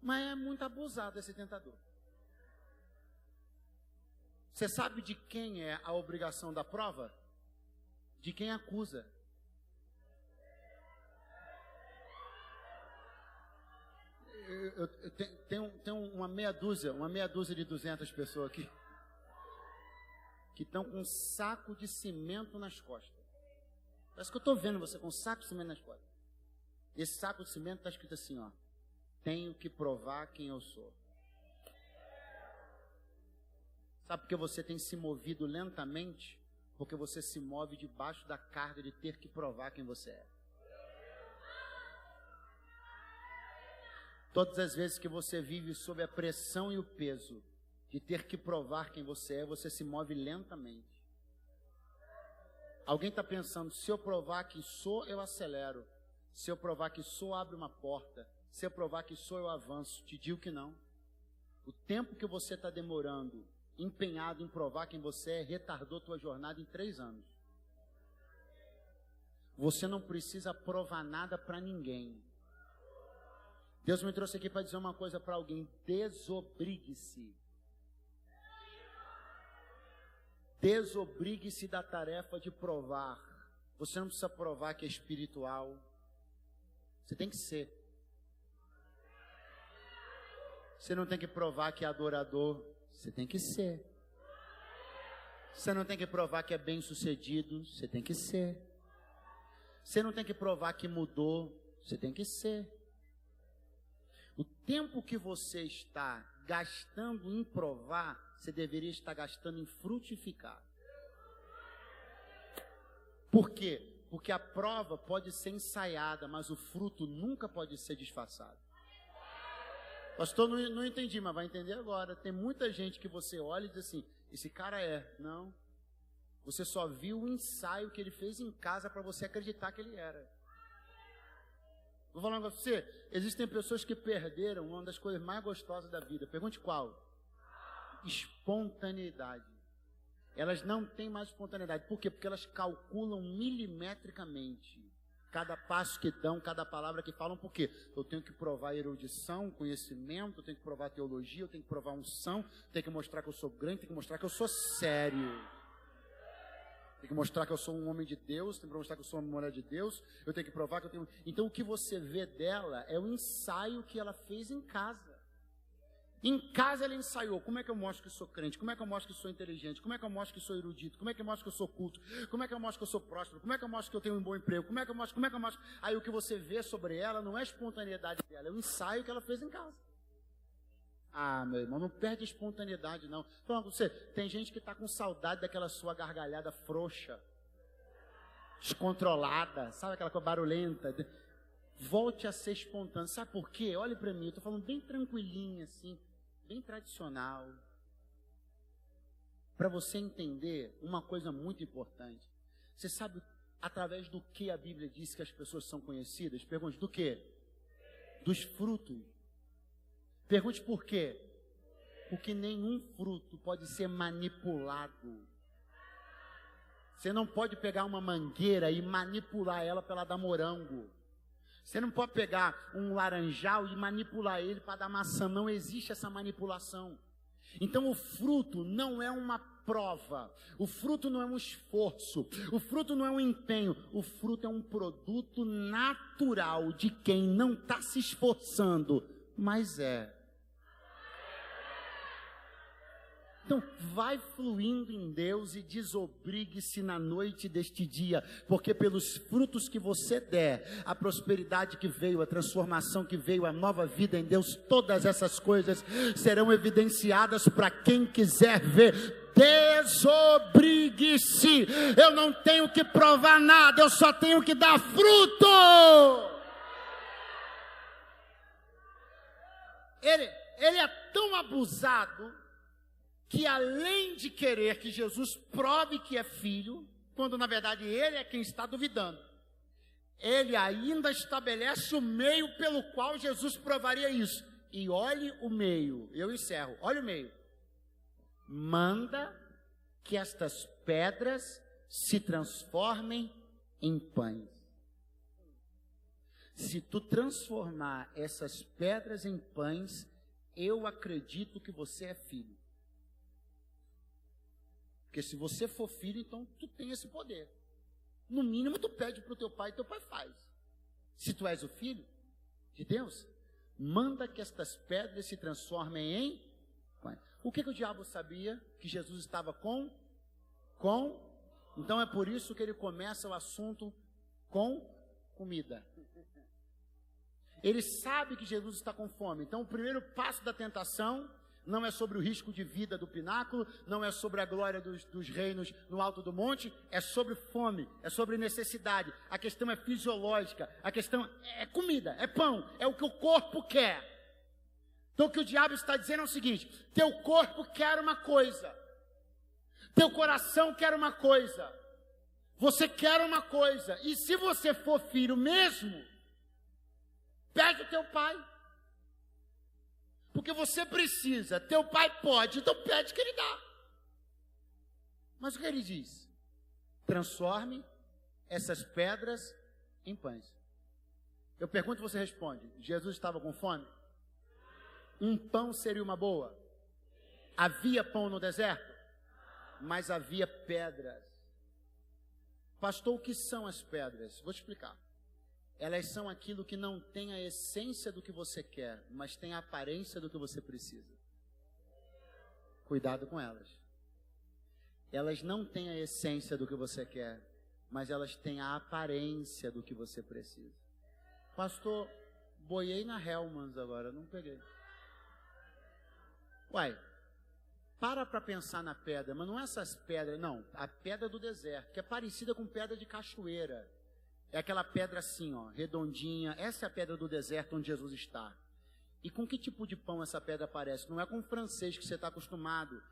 Mas é muito abusado esse tentador. Você sabe de quem é a obrigação da prova? De quem acusa. Eu, eu, eu uma meia dúzia, uma meia dúzia de duzentas pessoas aqui que estão com um saco de cimento nas costas. Parece que eu estou vendo você com um saco de cimento nas costas. Esse saco de cimento está escrito assim, ó. Tenho que provar quem eu sou. Sabe por que você tem se movido lentamente? Porque você se move debaixo da carga de ter que provar quem você é. Todas as vezes que você vive sob a pressão e o peso de ter que provar quem você é, você se move lentamente. Alguém está pensando, se eu provar que sou, eu acelero. Se eu provar que sou, abre uma porta. Se eu provar que sou, eu avanço. Te digo que não. O tempo que você está demorando empenhado em provar quem você é, retardou tua jornada em três anos. Você não precisa provar nada para ninguém. Deus me trouxe aqui para dizer uma coisa para alguém: desobrigue-se. Desobrigue-se da tarefa de provar. Você não precisa provar que é espiritual. Você tem que ser. Você não tem que provar que é adorador. Você tem que ser. Você não tem que provar que é bem sucedido, você tem que ser. Você não tem que provar que mudou, você tem que ser. O tempo que você está gastando em provar, você deveria estar gastando em frutificar. Por quê? Porque a prova pode ser ensaiada, mas o fruto nunca pode ser disfarçado. Pastor, não, não entendi, mas vai entender agora. Tem muita gente que você olha e diz assim: esse cara é. Não. Você só viu o ensaio que ele fez em casa para você acreditar que ele era. Vou falar para você: existem pessoas que perderam uma das coisas mais gostosas da vida. Pergunte qual? Espontaneidade. Elas não têm mais espontaneidade. Por quê? Porque elas calculam milimetricamente cada passo que dão, cada palavra que falam, porque eu tenho que provar erudição, conhecimento, eu tenho que provar teologia, eu tenho que provar unção, tenho que mostrar que eu sou grande, tenho que mostrar que eu sou sério. Tem que mostrar que eu sou um homem de Deus, tem que mostrar que eu sou uma mulher de Deus, eu tenho que provar que eu tenho. Então o que você vê dela é o ensaio que ela fez em casa. Em casa ela ensaiou. Como é que eu mostro que sou crente? Como é que eu mostro que sou inteligente? Como é que eu mostro que sou erudito? Como é que eu mostro que eu sou culto? Como é que eu mostro que eu sou próspero? Como é que eu mostro que eu tenho um bom emprego? Como é que eu mostro? Como é que eu mostro? Aí o que você vê sobre ela não é a espontaneidade dela, é o ensaio que ela fez em casa. Ah, meu irmão, não perde espontaneidade, não. Falando você, tem gente que está com saudade daquela sua gargalhada frouxa, descontrolada, sabe aquela coisa barulhenta? Volte a ser espontâneo. Sabe por quê? Olhe para mim, eu estou falando bem tranquilinho assim bem tradicional. Para você entender uma coisa muito importante. Você sabe através do que a Bíblia diz que as pessoas são conhecidas? Pergunte do que? Dos frutos. Pergunte por quê? Porque nenhum fruto pode ser manipulado. Você não pode pegar uma mangueira e manipular ela para ela dar morango. Você não pode pegar um laranjal e manipular ele para dar maçã. Não existe essa manipulação. Então o fruto não é uma prova, o fruto não é um esforço, o fruto não é um empenho, o fruto é um produto natural de quem não está se esforçando, mas é Então, vai fluindo em Deus e desobrigue-se na noite deste dia, porque pelos frutos que você der, a prosperidade que veio, a transformação que veio, a nova vida em Deus, todas essas coisas serão evidenciadas para quem quiser ver. Desobrigue-se. Eu não tenho que provar nada, eu só tenho que dar fruto. Ele, ele é tão abusado que além de querer que Jesus prove que é filho, quando na verdade ele é quem está duvidando. Ele ainda estabelece o meio pelo qual Jesus provaria isso. E olhe o meio, eu encerro, olhe o meio. Manda que estas pedras se transformem em pães. Se tu transformar essas pedras em pães, eu acredito que você é filho. Porque se você for filho, então tu tem esse poder. No mínimo, tu pede para o teu pai e teu pai faz. Se tu és o filho de Deus, manda que estas pedras se transformem em. O que, que o diabo sabia? Que Jesus estava com? Com? Então é por isso que ele começa o assunto com comida. Ele sabe que Jesus está com fome. Então, o primeiro passo da tentação não é sobre o risco de vida do pináculo, não é sobre a glória dos, dos, reinos no alto do monte, é sobre fome, é sobre necessidade. A questão é fisiológica, a questão é comida, é pão, é o que o corpo quer. Então, o que o diabo está dizendo é o seguinte: teu corpo quer uma coisa, teu coração quer uma coisa, você quer uma coisa, e se você for filho mesmo, Pede o teu pai. Porque você precisa, teu pai pode, então pede que ele dá. Mas o que ele diz? Transforme essas pedras em pães. Eu pergunto e você responde: Jesus estava com fome? Um pão seria uma boa? Havia pão no deserto? Mas havia pedras. Pastor, o que são as pedras? Vou te explicar. Elas são aquilo que não tem a essência do que você quer, mas tem a aparência do que você precisa. Cuidado com elas. Elas não têm a essência do que você quer, mas elas têm a aparência do que você precisa. Pastor, boiei na Hellmans agora, não peguei. Uai, para para pensar na pedra, mas não é essas pedras, não, a pedra do deserto, que é parecida com pedra de cachoeira. É aquela pedra assim, ó, redondinha. Essa é a pedra do deserto onde Jesus está. E com que tipo de pão essa pedra parece? Não é com o francês que você está acostumado,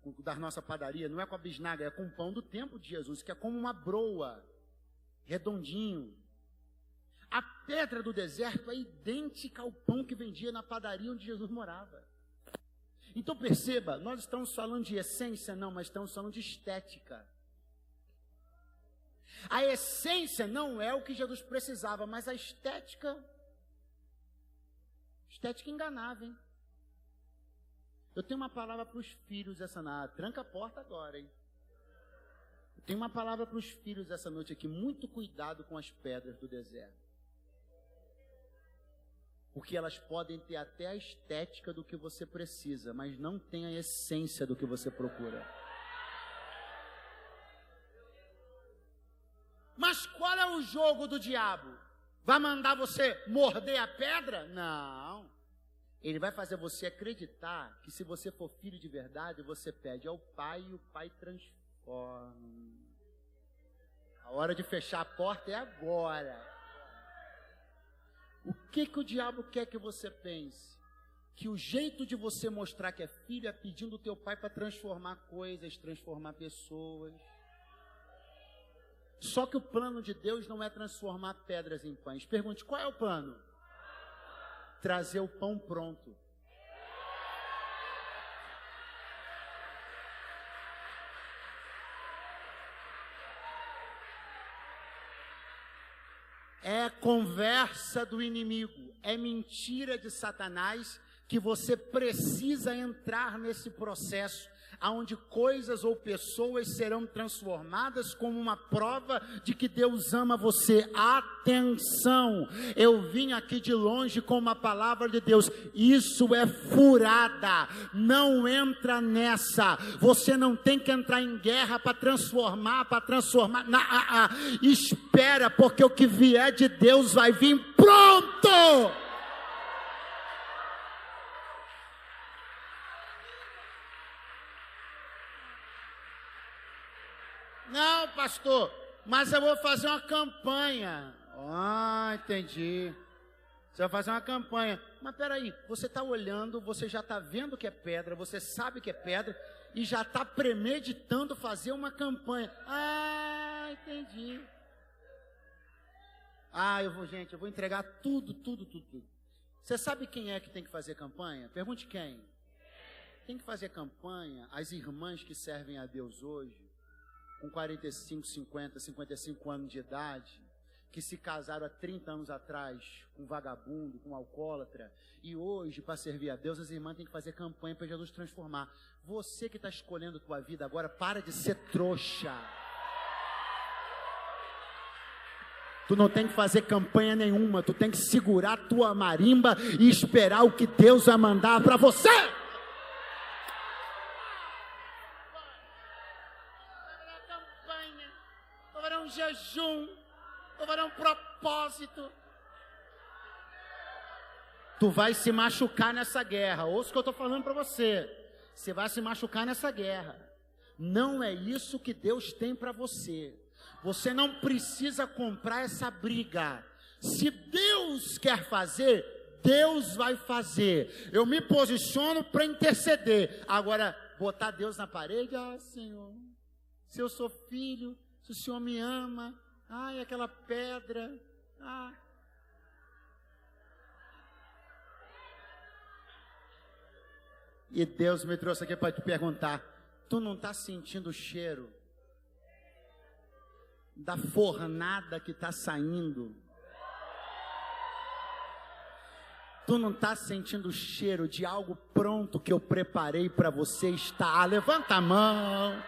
com, da nossa padaria, não é com a bisnaga, é com o pão do tempo de Jesus, que é como uma broa, redondinho. A pedra do deserto é idêntica ao pão que vendia na padaria onde Jesus morava. Então perceba, nós estamos falando de essência, não, mas estamos falando de estética. A essência não é o que Jesus precisava, mas a estética. Estética enganável, hein? Eu tenho uma palavra para os filhos essa noite. Tranca a porta agora, hein? Eu tenho uma palavra para os filhos essa noite aqui. Muito cuidado com as pedras do deserto. Porque elas podem ter até a estética do que você precisa, mas não tem a essência do que você procura. O jogo do diabo? Vai mandar você morder a pedra? Não. Ele vai fazer você acreditar que se você for filho de verdade, você pede ao pai e o pai transforma. A hora de fechar a porta é agora. O que que o diabo quer que você pense? Que o jeito de você mostrar que é filho é pedindo o teu pai para transformar coisas, transformar pessoas. Só que o plano de Deus não é transformar pedras em pães. Pergunte: qual é o plano? Trazer o pão pronto. É conversa do inimigo, é mentira de Satanás que você precisa entrar nesse processo aonde coisas ou pessoas serão transformadas como uma prova de que Deus ama você. Atenção! Eu vim aqui de longe com uma palavra de Deus. Isso é furada. Não entra nessa. Você não tem que entrar em guerra para transformar, para transformar. Na, ah, ah. Espera, porque o que vier de Deus vai vir pronto. Pastor, mas eu vou fazer uma campanha. Ah, entendi. Você vai fazer uma campanha. Mas peraí, você está olhando, você já está vendo que é pedra, você sabe que é pedra, e já está premeditando fazer uma campanha. Ah, entendi. Ah, eu vou, gente, eu vou entregar tudo, tudo, tudo, tudo. Você sabe quem é que tem que fazer campanha? Pergunte quem. Tem que fazer campanha as irmãs que servem a Deus hoje, com 45, 50, 55 anos de idade, que se casaram há 30 anos atrás com um vagabundo, com um alcoólatra, e hoje, para servir a Deus, as irmãs têm que fazer campanha para Jesus transformar. Você que está escolhendo a tua vida agora, para de ser trouxa. Tu não tem que fazer campanha nenhuma, tu tem que segurar a tua marimba e esperar o que Deus vai mandar para você. Um haverá um propósito. Tu vai se machucar nessa guerra. Ouça o que eu estou falando para você. Você vai se machucar nessa guerra. Não é isso que Deus tem para você. Você não precisa comprar essa briga. Se Deus quer fazer, Deus vai fazer. Eu me posiciono para interceder. Agora, botar Deus na parede, ah, Senhor, se eu sou filho, se o Senhor me ama, ai, aquela pedra, ah. E Deus me trouxe aqui para te perguntar: tu não está sentindo o cheiro da fornada que está saindo. Tu não está sentindo o cheiro de algo pronto que eu preparei para você estar. Ah, levanta a mão.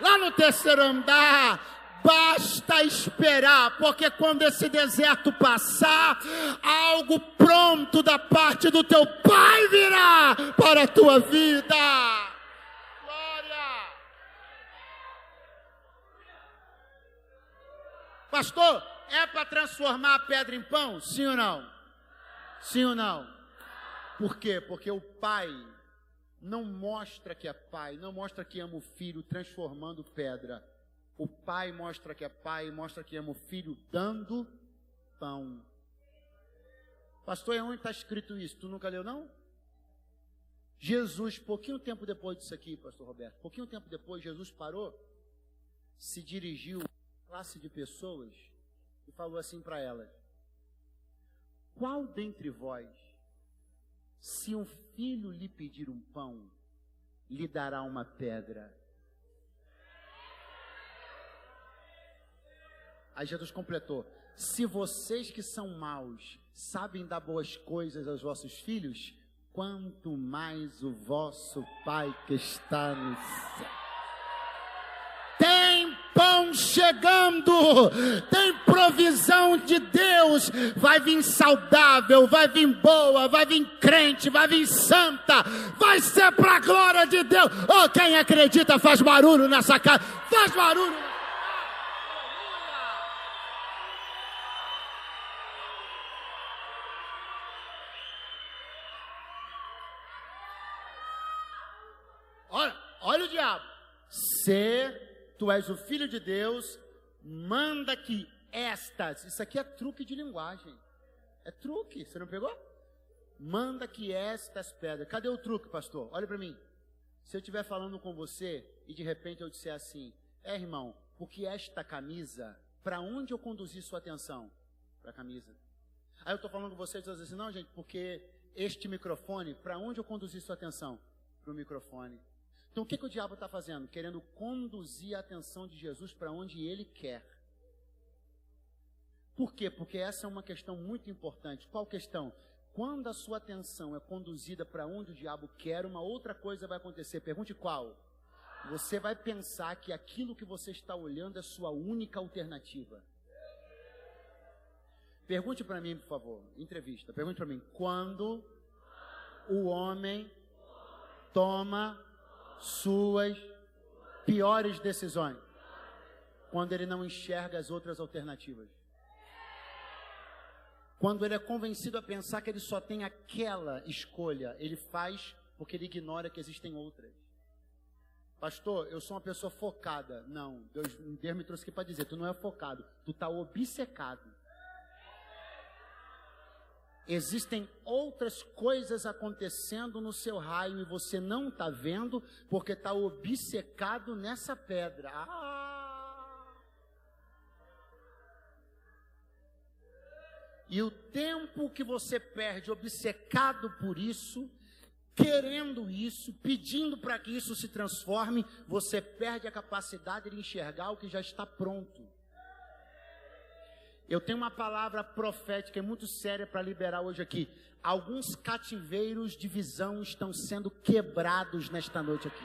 Lá no terceiro andar, basta esperar, porque quando esse deserto passar, algo pronto da parte do teu Pai virá para a tua vida. Pastor, é para transformar a pedra em pão? Sim ou não? Sim ou não? Por quê? Porque o pai não mostra que é pai, não mostra que ama o filho transformando pedra. O pai mostra que é pai, mostra que ama o filho dando pão. Pastor, é onde está escrito isso? Tu nunca leu, não? Jesus, pouquinho tempo depois disso aqui, pastor Roberto, pouquinho tempo depois, Jesus parou, se dirigiu classe de pessoas e falou assim para elas: Qual dentre vós, se um filho lhe pedir um pão, lhe dará uma pedra? Aí Jesus completou: Se vocês que são maus sabem dar boas coisas aos vossos filhos, quanto mais o vosso Pai que está no céu pão chegando, tem provisão de Deus, vai vir saudável, vai vir boa, vai vir crente, vai vir santa, vai ser para a glória de Deus. Oh, quem acredita faz barulho nessa casa, faz barulho. Ser tu és o filho de Deus, manda que estas, isso aqui é truque de linguagem. É truque, você não pegou? Manda que estas pedras. Cadê o truque, pastor? Olha para mim. Se eu estiver falando com você e de repente eu disser assim: "É, irmão, porque esta camisa, para onde eu conduzi sua atenção? Para a camisa. Aí eu estou falando com você e assim: "Não, gente, porque este microfone, para onde eu conduzi sua atenção? Para o microfone. Então o que, que o diabo está fazendo? Querendo conduzir a atenção de Jesus para onde ele quer. Por quê? Porque essa é uma questão muito importante. Qual questão? Quando a sua atenção é conduzida para onde o diabo quer, uma outra coisa vai acontecer. Pergunte qual? Você vai pensar que aquilo que você está olhando é sua única alternativa. Pergunte para mim, por favor, entrevista. Pergunte para mim, quando o homem toma suas piores decisões. Quando ele não enxerga as outras alternativas. Quando ele é convencido a pensar que ele só tem aquela escolha, ele faz porque ele ignora que existem outras. Pastor, eu sou uma pessoa focada. Não, Deus, Deus me trouxe aqui para dizer, tu não é focado, tu está obcecado. Existem outras coisas acontecendo no seu raio e você não está vendo porque está obcecado nessa pedra. Ah! E o tempo que você perde obcecado por isso, querendo isso, pedindo para que isso se transforme, você perde a capacidade de enxergar o que já está pronto. Eu tenho uma palavra profética muito séria para liberar hoje aqui. Alguns cativeiros de visão estão sendo quebrados nesta noite aqui.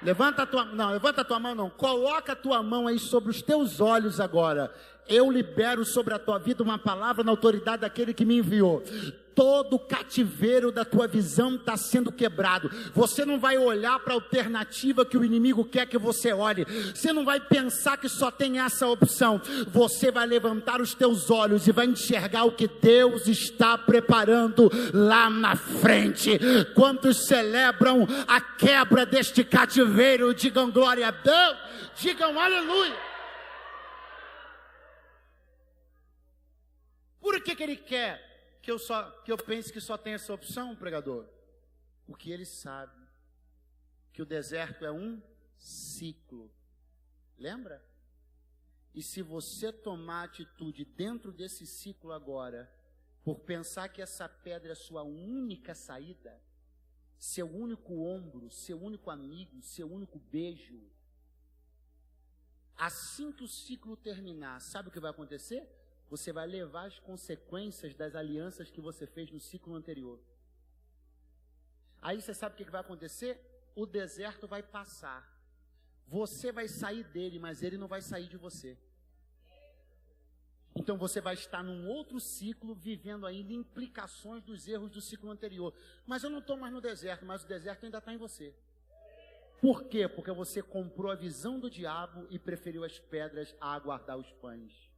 Levanta a tua, não, levanta a tua mão não. Coloca a tua mão aí sobre os teus olhos agora. Eu libero sobre a tua vida uma palavra na autoridade daquele que me enviou todo cativeiro da tua visão está sendo quebrado. Você não vai olhar para a alternativa que o inimigo quer que você olhe. Você não vai pensar que só tem essa opção. Você vai levantar os teus olhos e vai enxergar o que Deus está preparando lá na frente. Quantos celebram a quebra deste cativeiro, digam glória a Deus, digam aleluia. Por que, que ele quer? que eu, só, que eu pense que só tem essa opção, pregador? Porque ele sabe que o deserto é um ciclo. Lembra? E se você tomar atitude dentro desse ciclo agora, por pensar que essa pedra é sua única saída, seu único ombro, seu único amigo, seu único beijo, assim que o ciclo terminar, sabe o que vai acontecer? Você vai levar as consequências das alianças que você fez no ciclo anterior. Aí você sabe o que vai acontecer? O deserto vai passar. Você vai sair dele, mas ele não vai sair de você. Então você vai estar num outro ciclo, vivendo ainda implicações dos erros do ciclo anterior. Mas eu não estou mais no deserto, mas o deserto ainda está em você. Por quê? Porque você comprou a visão do diabo e preferiu as pedras a aguardar os pães.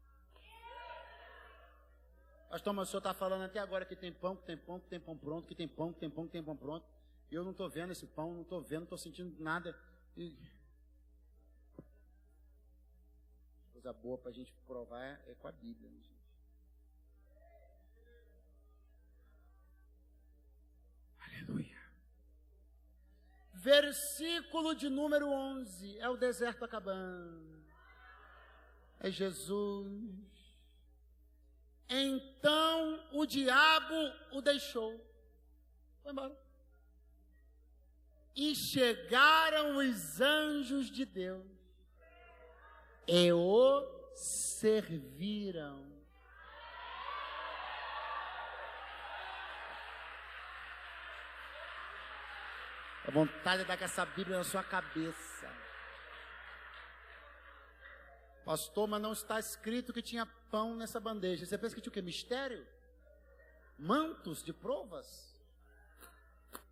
Pastor, mas o senhor está falando até agora que tem pão, que tem pão, que tem pão pronto, que tem pão, que tem pão, que tem pão pronto. E eu não estou vendo esse pão, não estou vendo, não estou sentindo nada. E... Coisa boa para a gente provar é, com a Bíblia, né, gente? Aleluia. Versículo de número 11. É o deserto acabando. É Jesus. Então o diabo o deixou. Foi embora. E chegaram os anjos de Deus e o serviram. A vontade de dar com essa Bíblia na sua cabeça. Pastor, mas não está escrito que tinha pão nessa bandeja. Você pensa que tinha o quê? Mistério? Mantos de provas?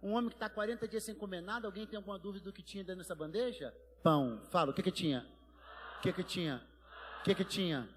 Um homem que está 40 dias sem comer nada, alguém tem alguma dúvida do que tinha dentro dessa bandeja? Pão. Fala, o que que tinha? O que que tinha? O que que tinha?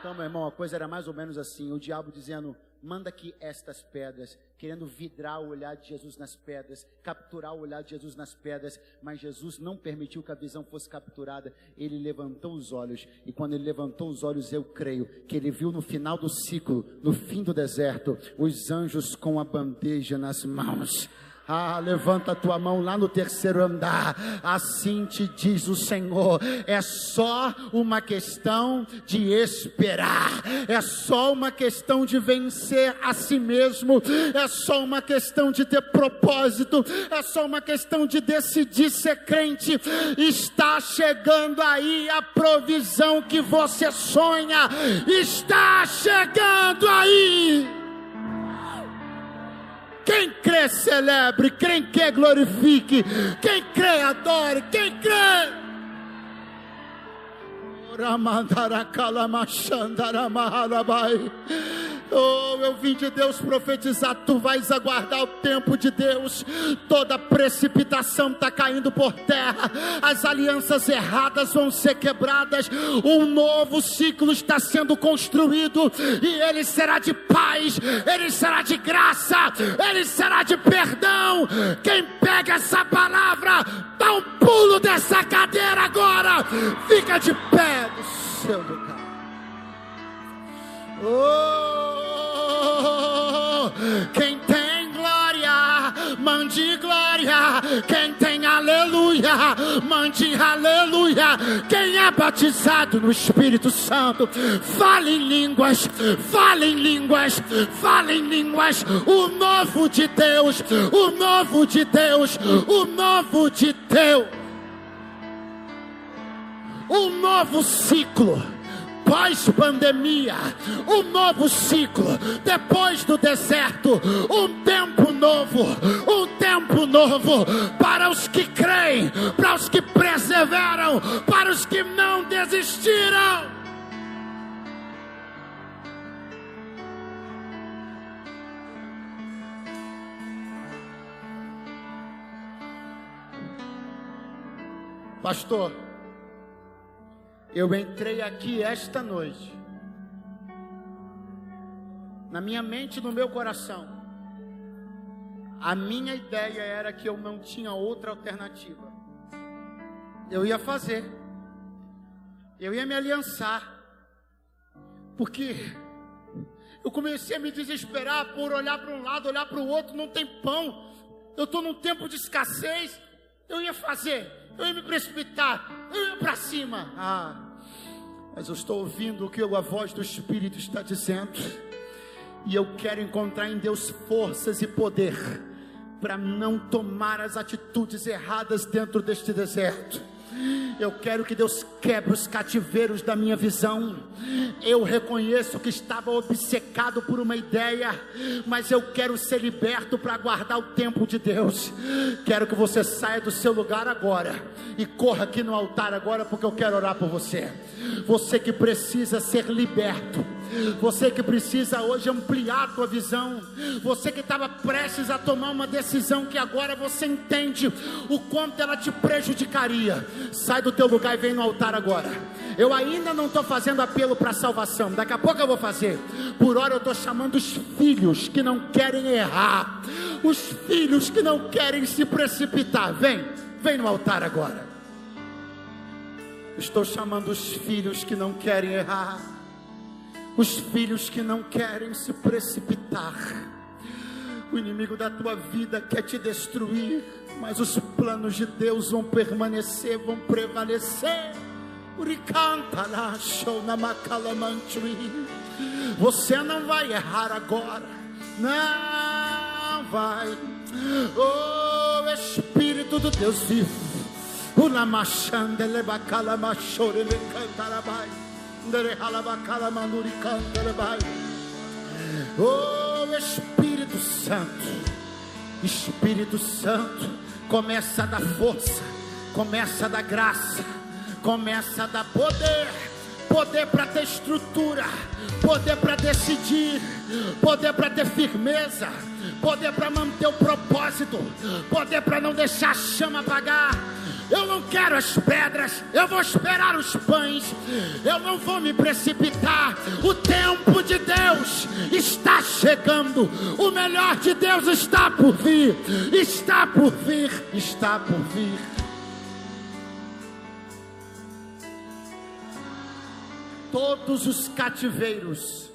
Então, meu irmão, a coisa era mais ou menos assim. O diabo dizendo, manda aqui estas pedras, querendo vidrar o olhar de Jesus nas pedras, capturar o olhar de Jesus nas pedras, mas Jesus não permitiu que a visão fosse capturada, ele levantou os olhos, e quando ele levantou os olhos, eu creio que ele viu no final do ciclo, no fim do deserto, os anjos com a bandeja nas mãos. Ah, levanta a tua mão lá no terceiro andar. Assim te diz o Senhor. É só uma questão de esperar. É só uma questão de vencer a si mesmo. É só uma questão de ter propósito. É só uma questão de decidir ser crente. Está chegando aí a provisão que você sonha. Está chegando aí. Quem crê, celebre. Quem quer, glorifique. Quem crê, adore. Quem crê. Ramandarakalamachandaramaharabai. Oh, eu vim de Deus profetizar, tu vais aguardar o tempo de Deus. Toda precipitação está caindo por terra, as alianças erradas vão ser quebradas, um novo ciclo está sendo construído, e ele será de paz, ele será de graça, ele será de perdão. Quem pega essa palavra, dá um pulo dessa cadeira agora, fica de pé no seu lugar. Oh, quem tem glória mande glória. Quem tem aleluia, mande aleluia. Quem é batizado no Espírito Santo, fale em línguas, fale em línguas, fale em línguas. O novo de Deus, o novo de Deus, o novo de Deus. Um novo ciclo pós-pandemia, um novo ciclo, depois do deserto, um tempo novo, um tempo novo para os que creem, para os que perseveram, para os que não desistiram. Pastor, eu entrei aqui esta noite, na minha mente e no meu coração, a minha ideia era que eu não tinha outra alternativa. Eu ia fazer, eu ia me aliançar, porque eu comecei a me desesperar por olhar para um lado, olhar para o outro, não tem pão, eu estou num tempo de escassez, eu ia fazer, eu ia me precipitar, eu ia para cima. Ah, mas eu estou ouvindo o que a voz do Espírito está dizendo, e eu quero encontrar em Deus forças e poder para não tomar as atitudes erradas dentro deste deserto. Eu quero que Deus quebre os cativeiros da minha visão. Eu reconheço que estava obcecado por uma ideia, mas eu quero ser liberto para guardar o tempo de Deus. Quero que você saia do seu lugar agora e corra aqui no altar agora, porque eu quero orar por você. Você que precisa ser liberto. Você que precisa hoje ampliar a tua visão, você que estava prestes a tomar uma decisão que agora você entende o quanto ela te prejudicaria. Sai do teu lugar e vem no altar agora. Eu ainda não estou fazendo apelo para salvação, daqui a pouco eu vou fazer. Por hora eu estou chamando os filhos que não querem errar, os filhos que não querem se precipitar. Vem, vem no altar agora. Estou chamando os filhos que não querem errar, os filhos que não querem se precipitar. O inimigo da tua vida quer te destruir, mas os planos de Deus vão permanecer, vão prevalecer. Você não vai errar agora, não vai. Oh Espírito do Deus vivo, bacala. Oh Espírito Santo, Espírito Santo, começa a dar força, começa a dar graça, começa a dar poder, poder para ter estrutura, poder para decidir, poder para ter firmeza, poder para manter o propósito, poder para não deixar a chama apagar. Eu não quero as pedras, eu vou esperar os pães, eu não vou me precipitar. O tempo de Deus está chegando, o melhor de Deus está por vir, está por vir, está por vir. Todos os cativeiros,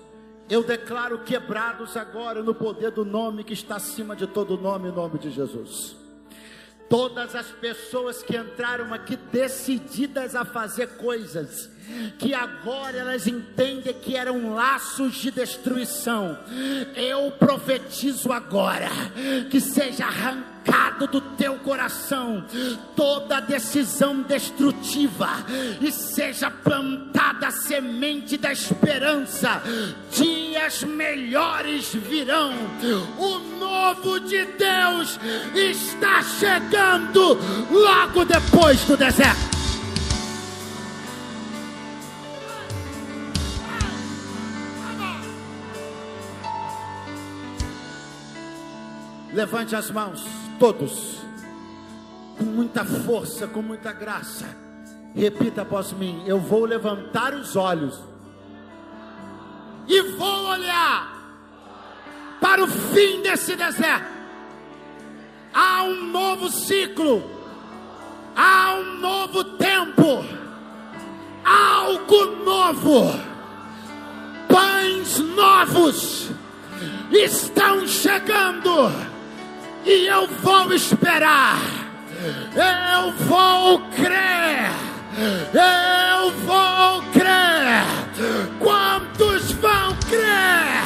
eu declaro quebrados agora no poder do nome que está acima de todo nome, o nome de Jesus. Todas as pessoas que entraram aqui decididas a fazer coisas, que agora elas entendem que eram laços de destruição, eu profetizo agora que seja arrancado do teu coração toda decisão destrutiva e seja plantada a semente da esperança. Dias melhores virão. O novo de Deus está chegando logo depois do deserto. Levante as mãos, todos, com muita força, com muita graça. Repita após mim: Eu vou levantar os olhos e vou olhar para o fim desse deserto. Há um novo ciclo, há um novo tempo, algo novo, pães novos estão chegando e eu vou esperar, eu vou crer, eu vou crer. Quantos vão crer?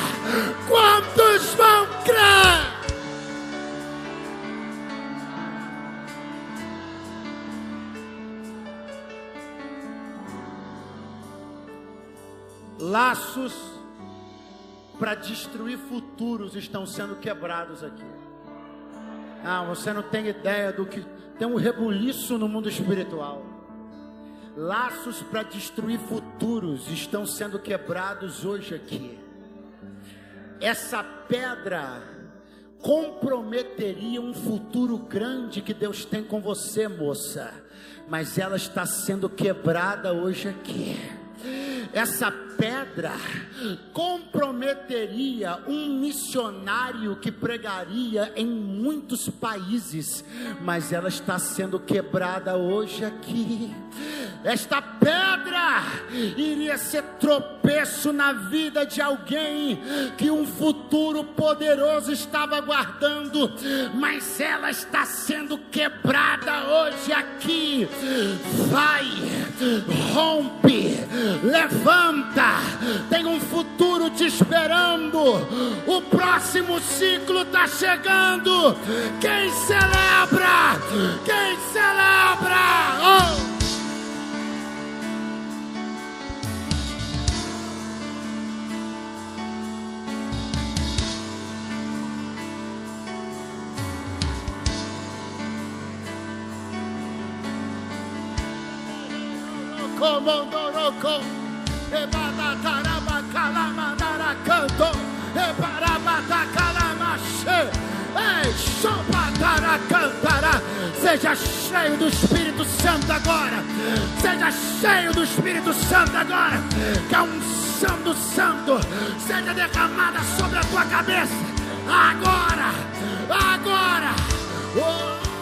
Quantos vão crer? Laços para destruir futuros estão sendo quebrados aqui. Ah, você não tem ideia do que tem um rebuliço no mundo espiritual. Laços para destruir futuros estão sendo quebrados hoje aqui. Essa pedra comprometeria um futuro grande que Deus tem com você, moça, mas ela está sendo quebrada hoje aqui essa pedra comprometeria um missionário que pregaria em muitos países, mas ela está sendo quebrada hoje aqui. Esta pedra iria ser tropeço na vida de alguém que um futuro poderoso estava aguardando, mas ela está sendo quebrada hoje aqui. Vai, rompe, levanta, tem um futuro te esperando. O próximo ciclo está chegando. Quem celebra? Quem celebra? Oh! ebada taraba calamandara canto, seja cheio do Espírito Santo agora, seja cheio do Espírito Santo agora, que a unção do Santo seja derramada sobre a tua cabeça, agora, agora, oh.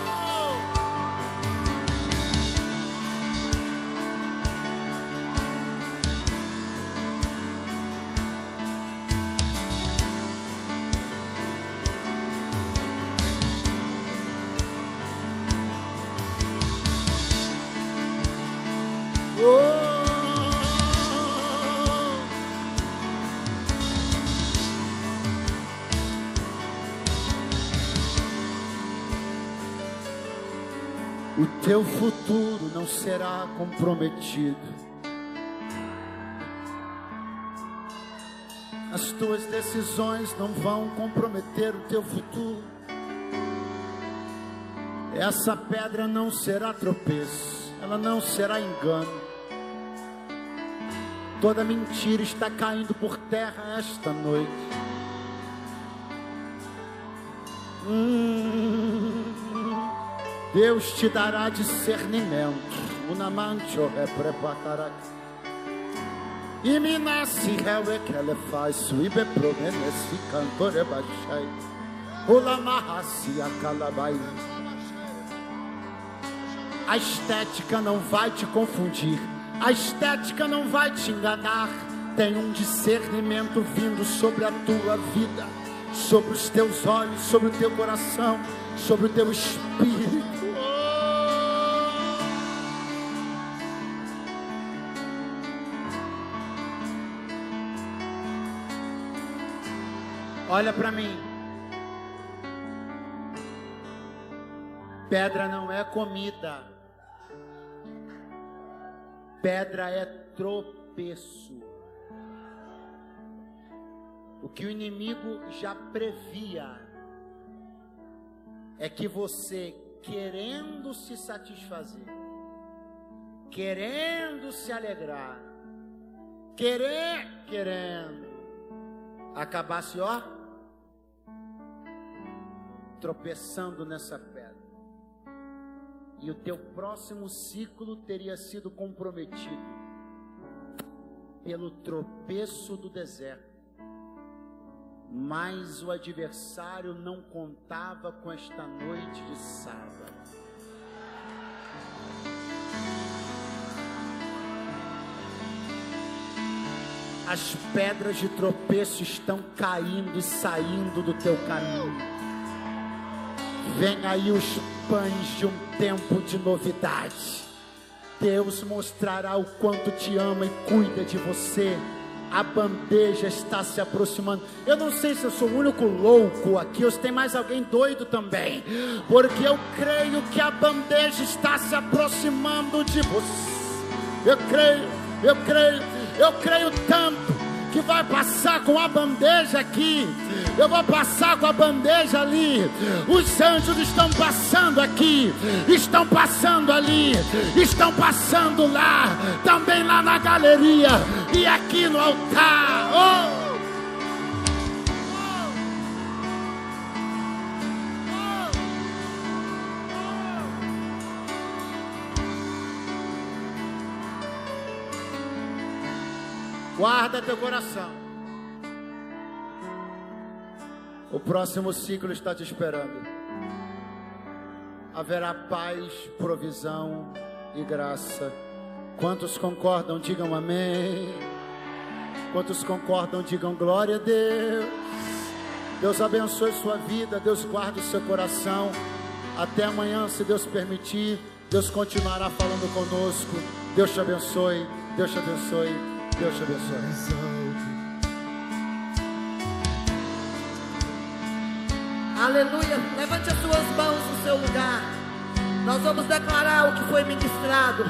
Teu futuro não será comprometido. As tuas decisões não vão comprometer o teu futuro. Essa pedra não será tropeço, ela não será engano. Toda mentira está caindo por terra esta noite. Hum. Deus te dará discernimento. Unamantio reprepatará. E nasce rewe que ela faz suíbe promenesi cantore baixai. Ulamahasi acalabai. A estética não vai te confundir. A estética não vai te enganar. Tem um discernimento vindo sobre a tua vida, sobre os teus olhos, sobre o teu coração, sobre o teu espírito. Olha para mim. Pedra não é comida. Pedra é tropeço. O que o inimigo já previa é que você, querendo se satisfazer, querendo se alegrar, querer, querendo, acabasse, ó, tropeçando nessa pedra. E o teu próximo ciclo teria sido comprometido pelo tropeço do deserto. Mas o adversário não contava com esta noite de sábado. As pedras de tropeço estão caindo e saindo do teu caminho. Vem aí os pães de um tempo de novidade. Deus mostrará o quanto te ama e cuida de você. A bandeja está se aproximando. Eu não sei se eu sou o único louco aqui ou se tem mais alguém doido também. Porque eu creio que a bandeja está se aproximando de você. Eu creio, eu creio, eu creio tanto que vai passar com a bandeja aqui. Eu vou passar com a bandeja ali. Os anjos estão passando aqui, estão passando ali, estão passando lá, também lá na galeria e aqui no altar. Oh! Guarda teu coração. O próximo ciclo está te esperando. Haverá paz, provisão e graça. Quantos concordam, digam amém. Quantos concordam, digam glória a Deus. Deus abençoe sua vida, Deus guarde seu coração. Até amanhã, se Deus permitir, Deus continuará falando conosco. Deus te abençoe, Deus te abençoe. Deus te abençoe. Aleluia. Levante as suas mãos no seu lugar. Nós vamos declarar o que foi ministrado.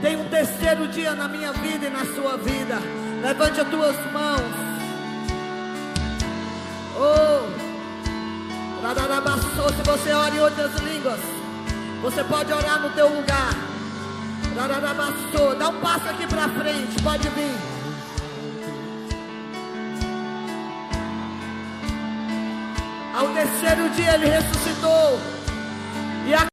Tem um terceiro dia na minha vida e na sua vida. Levante as tuas mãos. Oh. Se você ora em outras línguas, você pode orar no teu lugar. Dá um passo aqui para frente, pode vir. Ao terceiro dia ele ressuscitou. E a